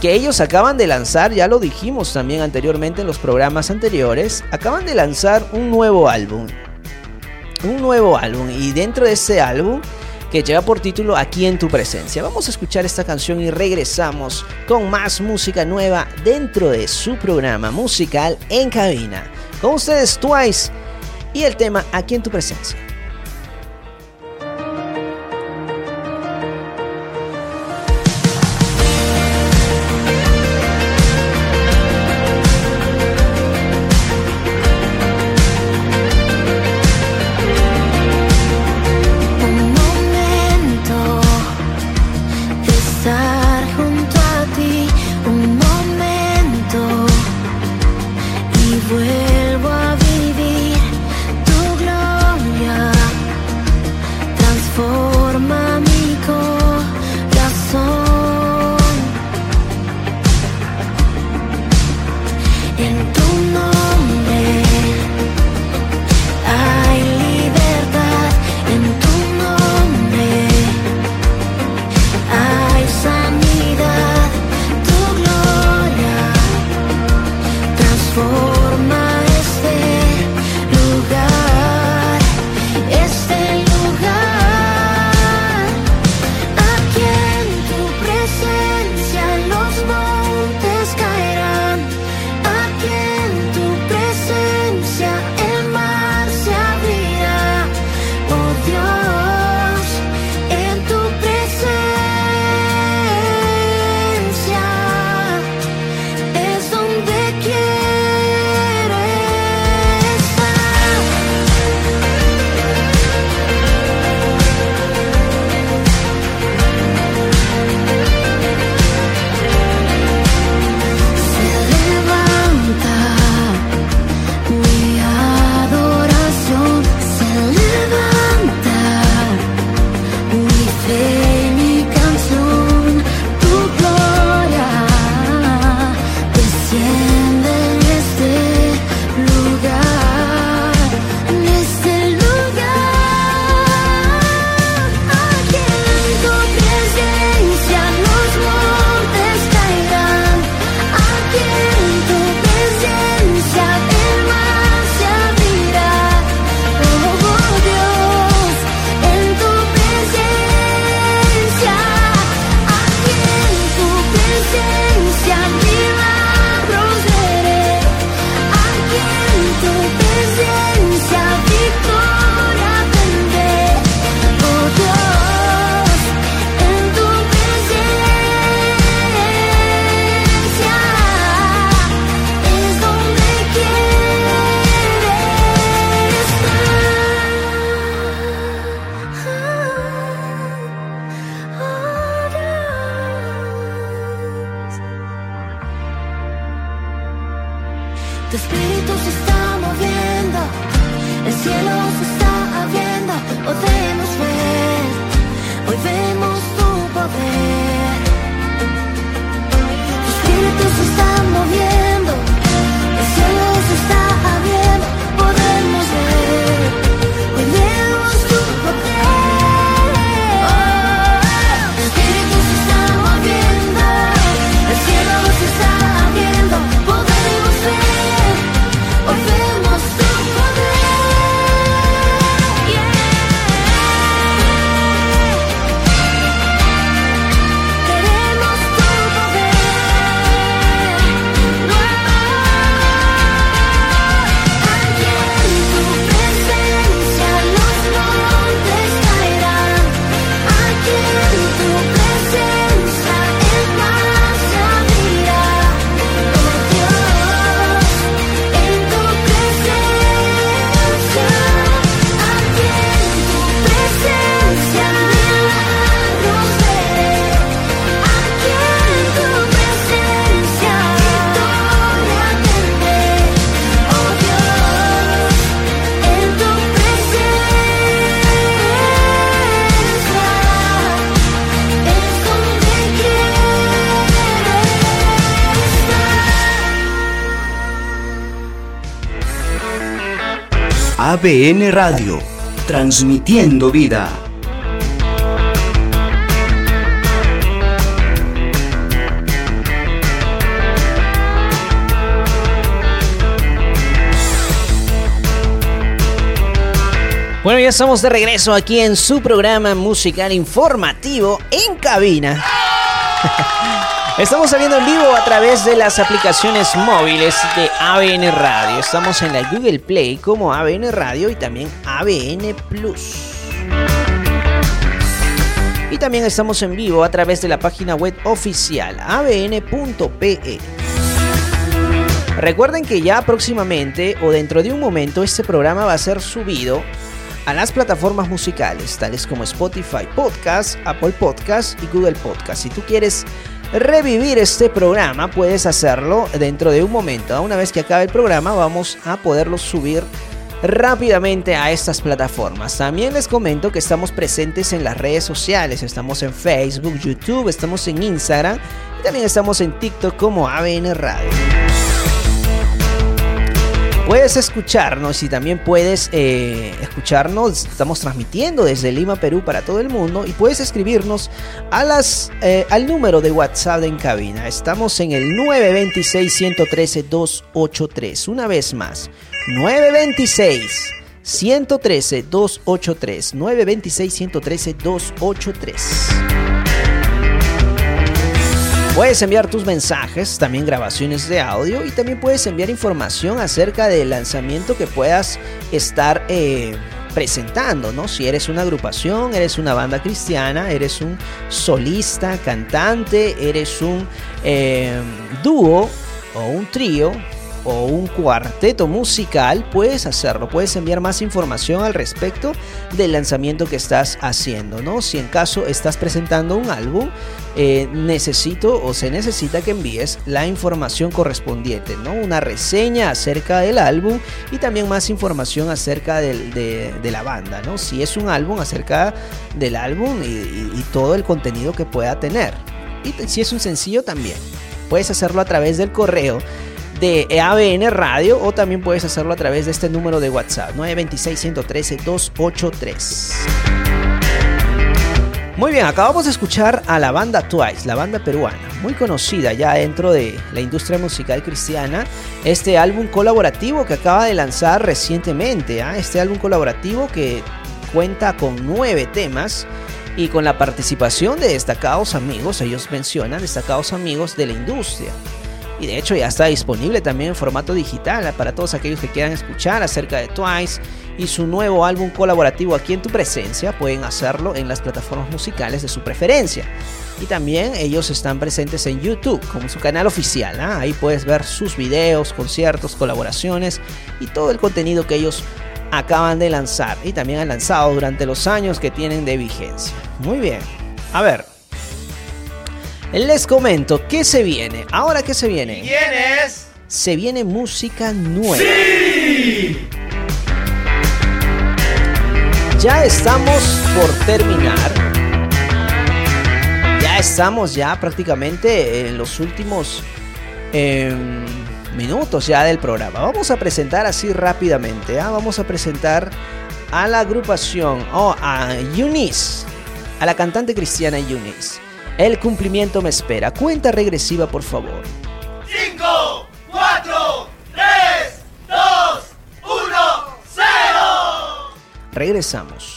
que ellos acaban de lanzar, ya lo dijimos también anteriormente en los programas anteriores, acaban de lanzar un nuevo álbum. Un nuevo álbum y dentro de ese álbum que lleva por título Aquí en tu presencia. Vamos a escuchar esta canción y regresamos con más música nueva dentro de su programa musical en cabina. Con ustedes Twice y el tema Aquí en tu presencia. ABN Radio, transmitiendo vida. Bueno, ya estamos de regreso aquí en su programa musical informativo en cabina. Estamos saliendo en vivo a través de las aplicaciones móviles de ABN Radio. Estamos en la Google Play como ABN Radio y también ABN Plus. Y también estamos en vivo a través de la página web oficial abn.pe. Recuerden que ya próximamente o dentro de un momento este programa va a ser subido a las plataformas musicales, tales como Spotify Podcast, Apple Podcast y Google Podcast. Si tú quieres revivir este programa, puedes hacerlo dentro de un momento. Una vez que acabe el programa, vamos a poderlo subir rápidamente a estas plataformas. También les comento que estamos presentes en las redes sociales. Estamos en Facebook, YouTube, estamos en Instagram y también estamos en TikTok como ABN Radio. Puedes escucharnos y también puedes eh, escucharnos. Estamos transmitiendo desde Lima, Perú para todo el mundo y puedes escribirnos a las, eh, al número de WhatsApp de en cabina. Estamos en el 926-113-283. Una vez más, 926. 113 283 926 113 283 Puedes enviar tus mensajes, también grabaciones de audio y también puedes enviar información acerca del lanzamiento que puedas estar eh, presentando, ¿no? Si eres una agrupación, eres una banda cristiana, eres un solista, cantante, eres un eh, dúo o un trío, o un cuarteto musical, puedes hacerlo, puedes enviar más información al respecto del lanzamiento que estás haciendo, ¿no? Si en caso estás presentando un álbum, eh, necesito o se necesita que envíes la información correspondiente, ¿no? Una reseña acerca del álbum y también más información acerca de, la banda, ¿no? Si es un álbum, acerca del álbum y, y todo el contenido que pueda tener. Y si es un sencillo también. Puedes hacerlo a través del correo de ABN Radio o también puedes hacerlo a través de este número de WhatsApp 926-113-283. Muy bien, acabamos de escuchar a la banda Twice, la banda peruana, muy conocida ya dentro de la industria musical cristiana. Este álbum colaborativo que acaba de lanzar recientemente, ¿ah? este álbum colaborativo que cuenta con nueve temas y con la participación de destacados amigos, ellos mencionan destacados amigos de la industria. Y de hecho ya está disponible también en formato digital para todos aquellos que quieran escuchar acerca de Twice y su nuevo álbum colaborativo aquí en tu presencia. Pueden hacerlo en las plataformas musicales de su preferencia. Y también ellos están presentes en YouTube como su canal oficial. ¿ah? Ahí puedes ver sus videos, conciertos, colaboraciones y todo el contenido que ellos acaban de lanzar y también han lanzado durante los años que tienen de vigencia. Muy bien. A ver, les comento qué se viene. Ahora qué se viene. ¿Quién es? Se viene música nueva. ¡Sí! Ya estamos por terminar. Ya estamos ya prácticamente en los últimos em, minutos ya del programa. Vamos a presentar así rápidamente. ¿ah? Vamos a presentar a la agrupación o a Eunice, a la cantante cristiana Eunice. El cumplimiento me espera. Cuenta regresiva, por favor. 5, 4, 3, 2, 1, 0. Regresamos.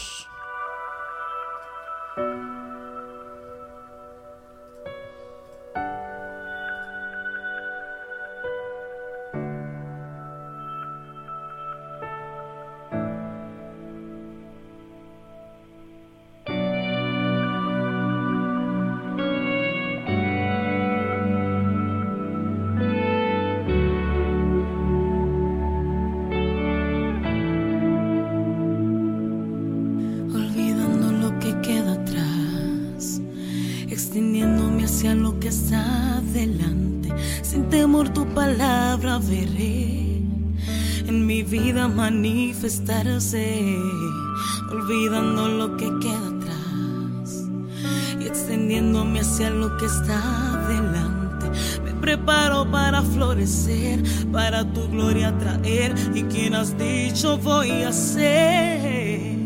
Que está adelante. Me preparo para florecer, para tu gloria traer. Y quien has dicho voy a ser.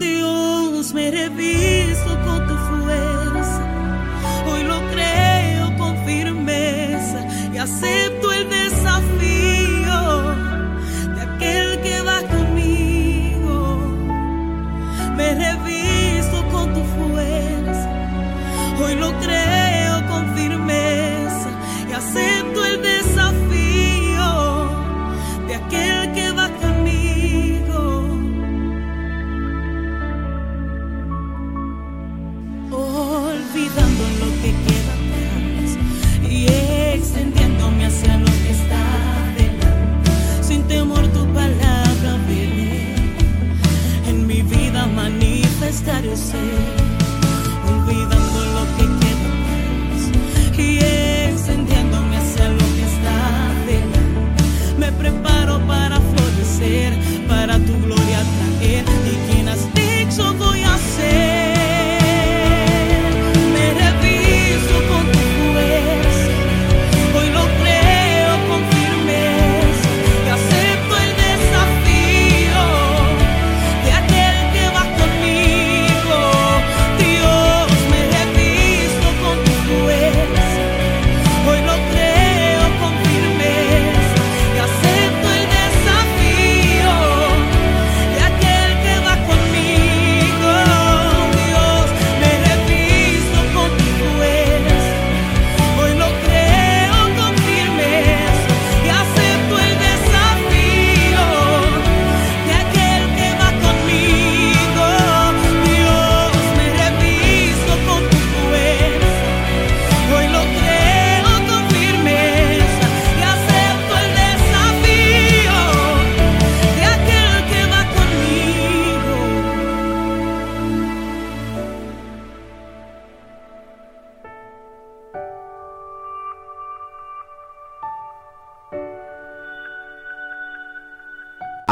Dios, me revisto con tu fuerza. Hoy lo creo con firmeza y acepto el desafío see.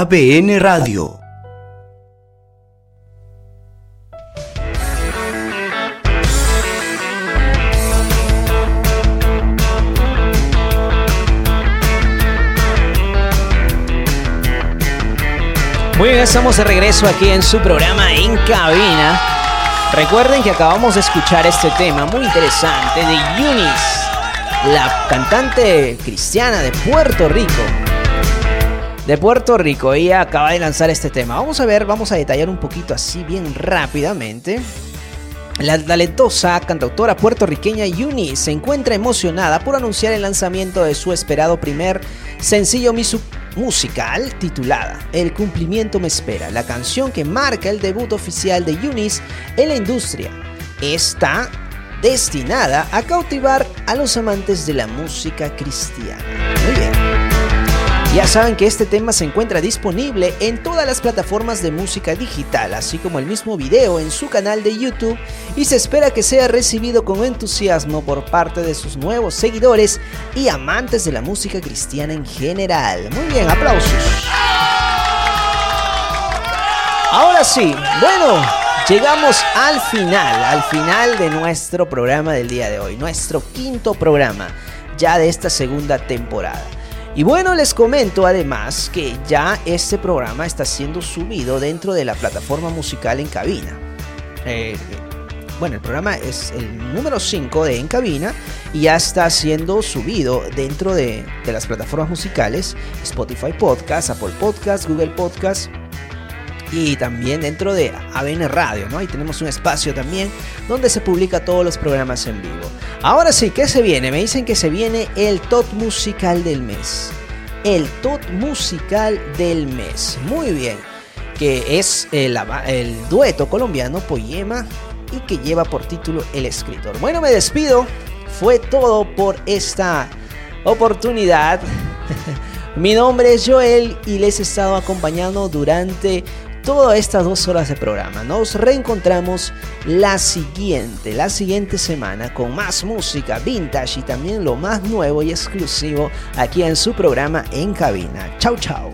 ABN Radio. Muy bien, estamos de regreso aquí en su programa En Cabina. Recuerden que acabamos de escuchar este tema muy interesante de Eunice, la cantante cristiana de Puerto Rico. De Puerto Rico, ella acaba de lanzar este tema. Vamos a ver, vamos a detallar un poquito así bien rápidamente. La talentosa cantautora puertorriqueña Yuni se encuentra emocionada por anunciar el lanzamiento de su esperado primer sencillo musical titulada El cumplimiento me espera, la canción que marca el debut oficial de Yunis en la industria. Está destinada a cautivar a los amantes de la música cristiana. Muy bien. Ya saben que este tema se encuentra disponible en todas las plataformas de música digital, así como el mismo video en su canal de YouTube y se espera que sea recibido con entusiasmo por parte de sus nuevos seguidores y amantes de la música cristiana en general. Muy bien, aplausos. Ahora sí, bueno, llegamos al final, al final de nuestro programa del día de hoy, nuestro quinto programa ya de esta segunda temporada. Y bueno, les comento además que ya este programa está siendo subido dentro de la plataforma musical en cabina. Eh, bueno, el programa es el número 5 de En Cabina y ya está siendo subido dentro de, de las plataformas musicales Spotify Podcast, Apple Podcast, Google Podcast y también dentro de ABN Radio, ¿no? Ahí tenemos un espacio también donde se publica todos los programas en vivo. Ahora sí, ¿qué se viene? Me dicen que se viene el top musical del mes. El top musical del mes. Muy bien. Que es el, el dueto colombiano Poema y que lleva por título El escritor. Bueno, me despido. Fue todo por esta oportunidad. (laughs) Mi nombre es Joel y les he estado acompañando durante todas estas dos horas de programa. Nos reencontramos la siguiente, la siguiente semana con más música vintage y también lo más nuevo y exclusivo aquí en su programa en cabina. Chau, chau.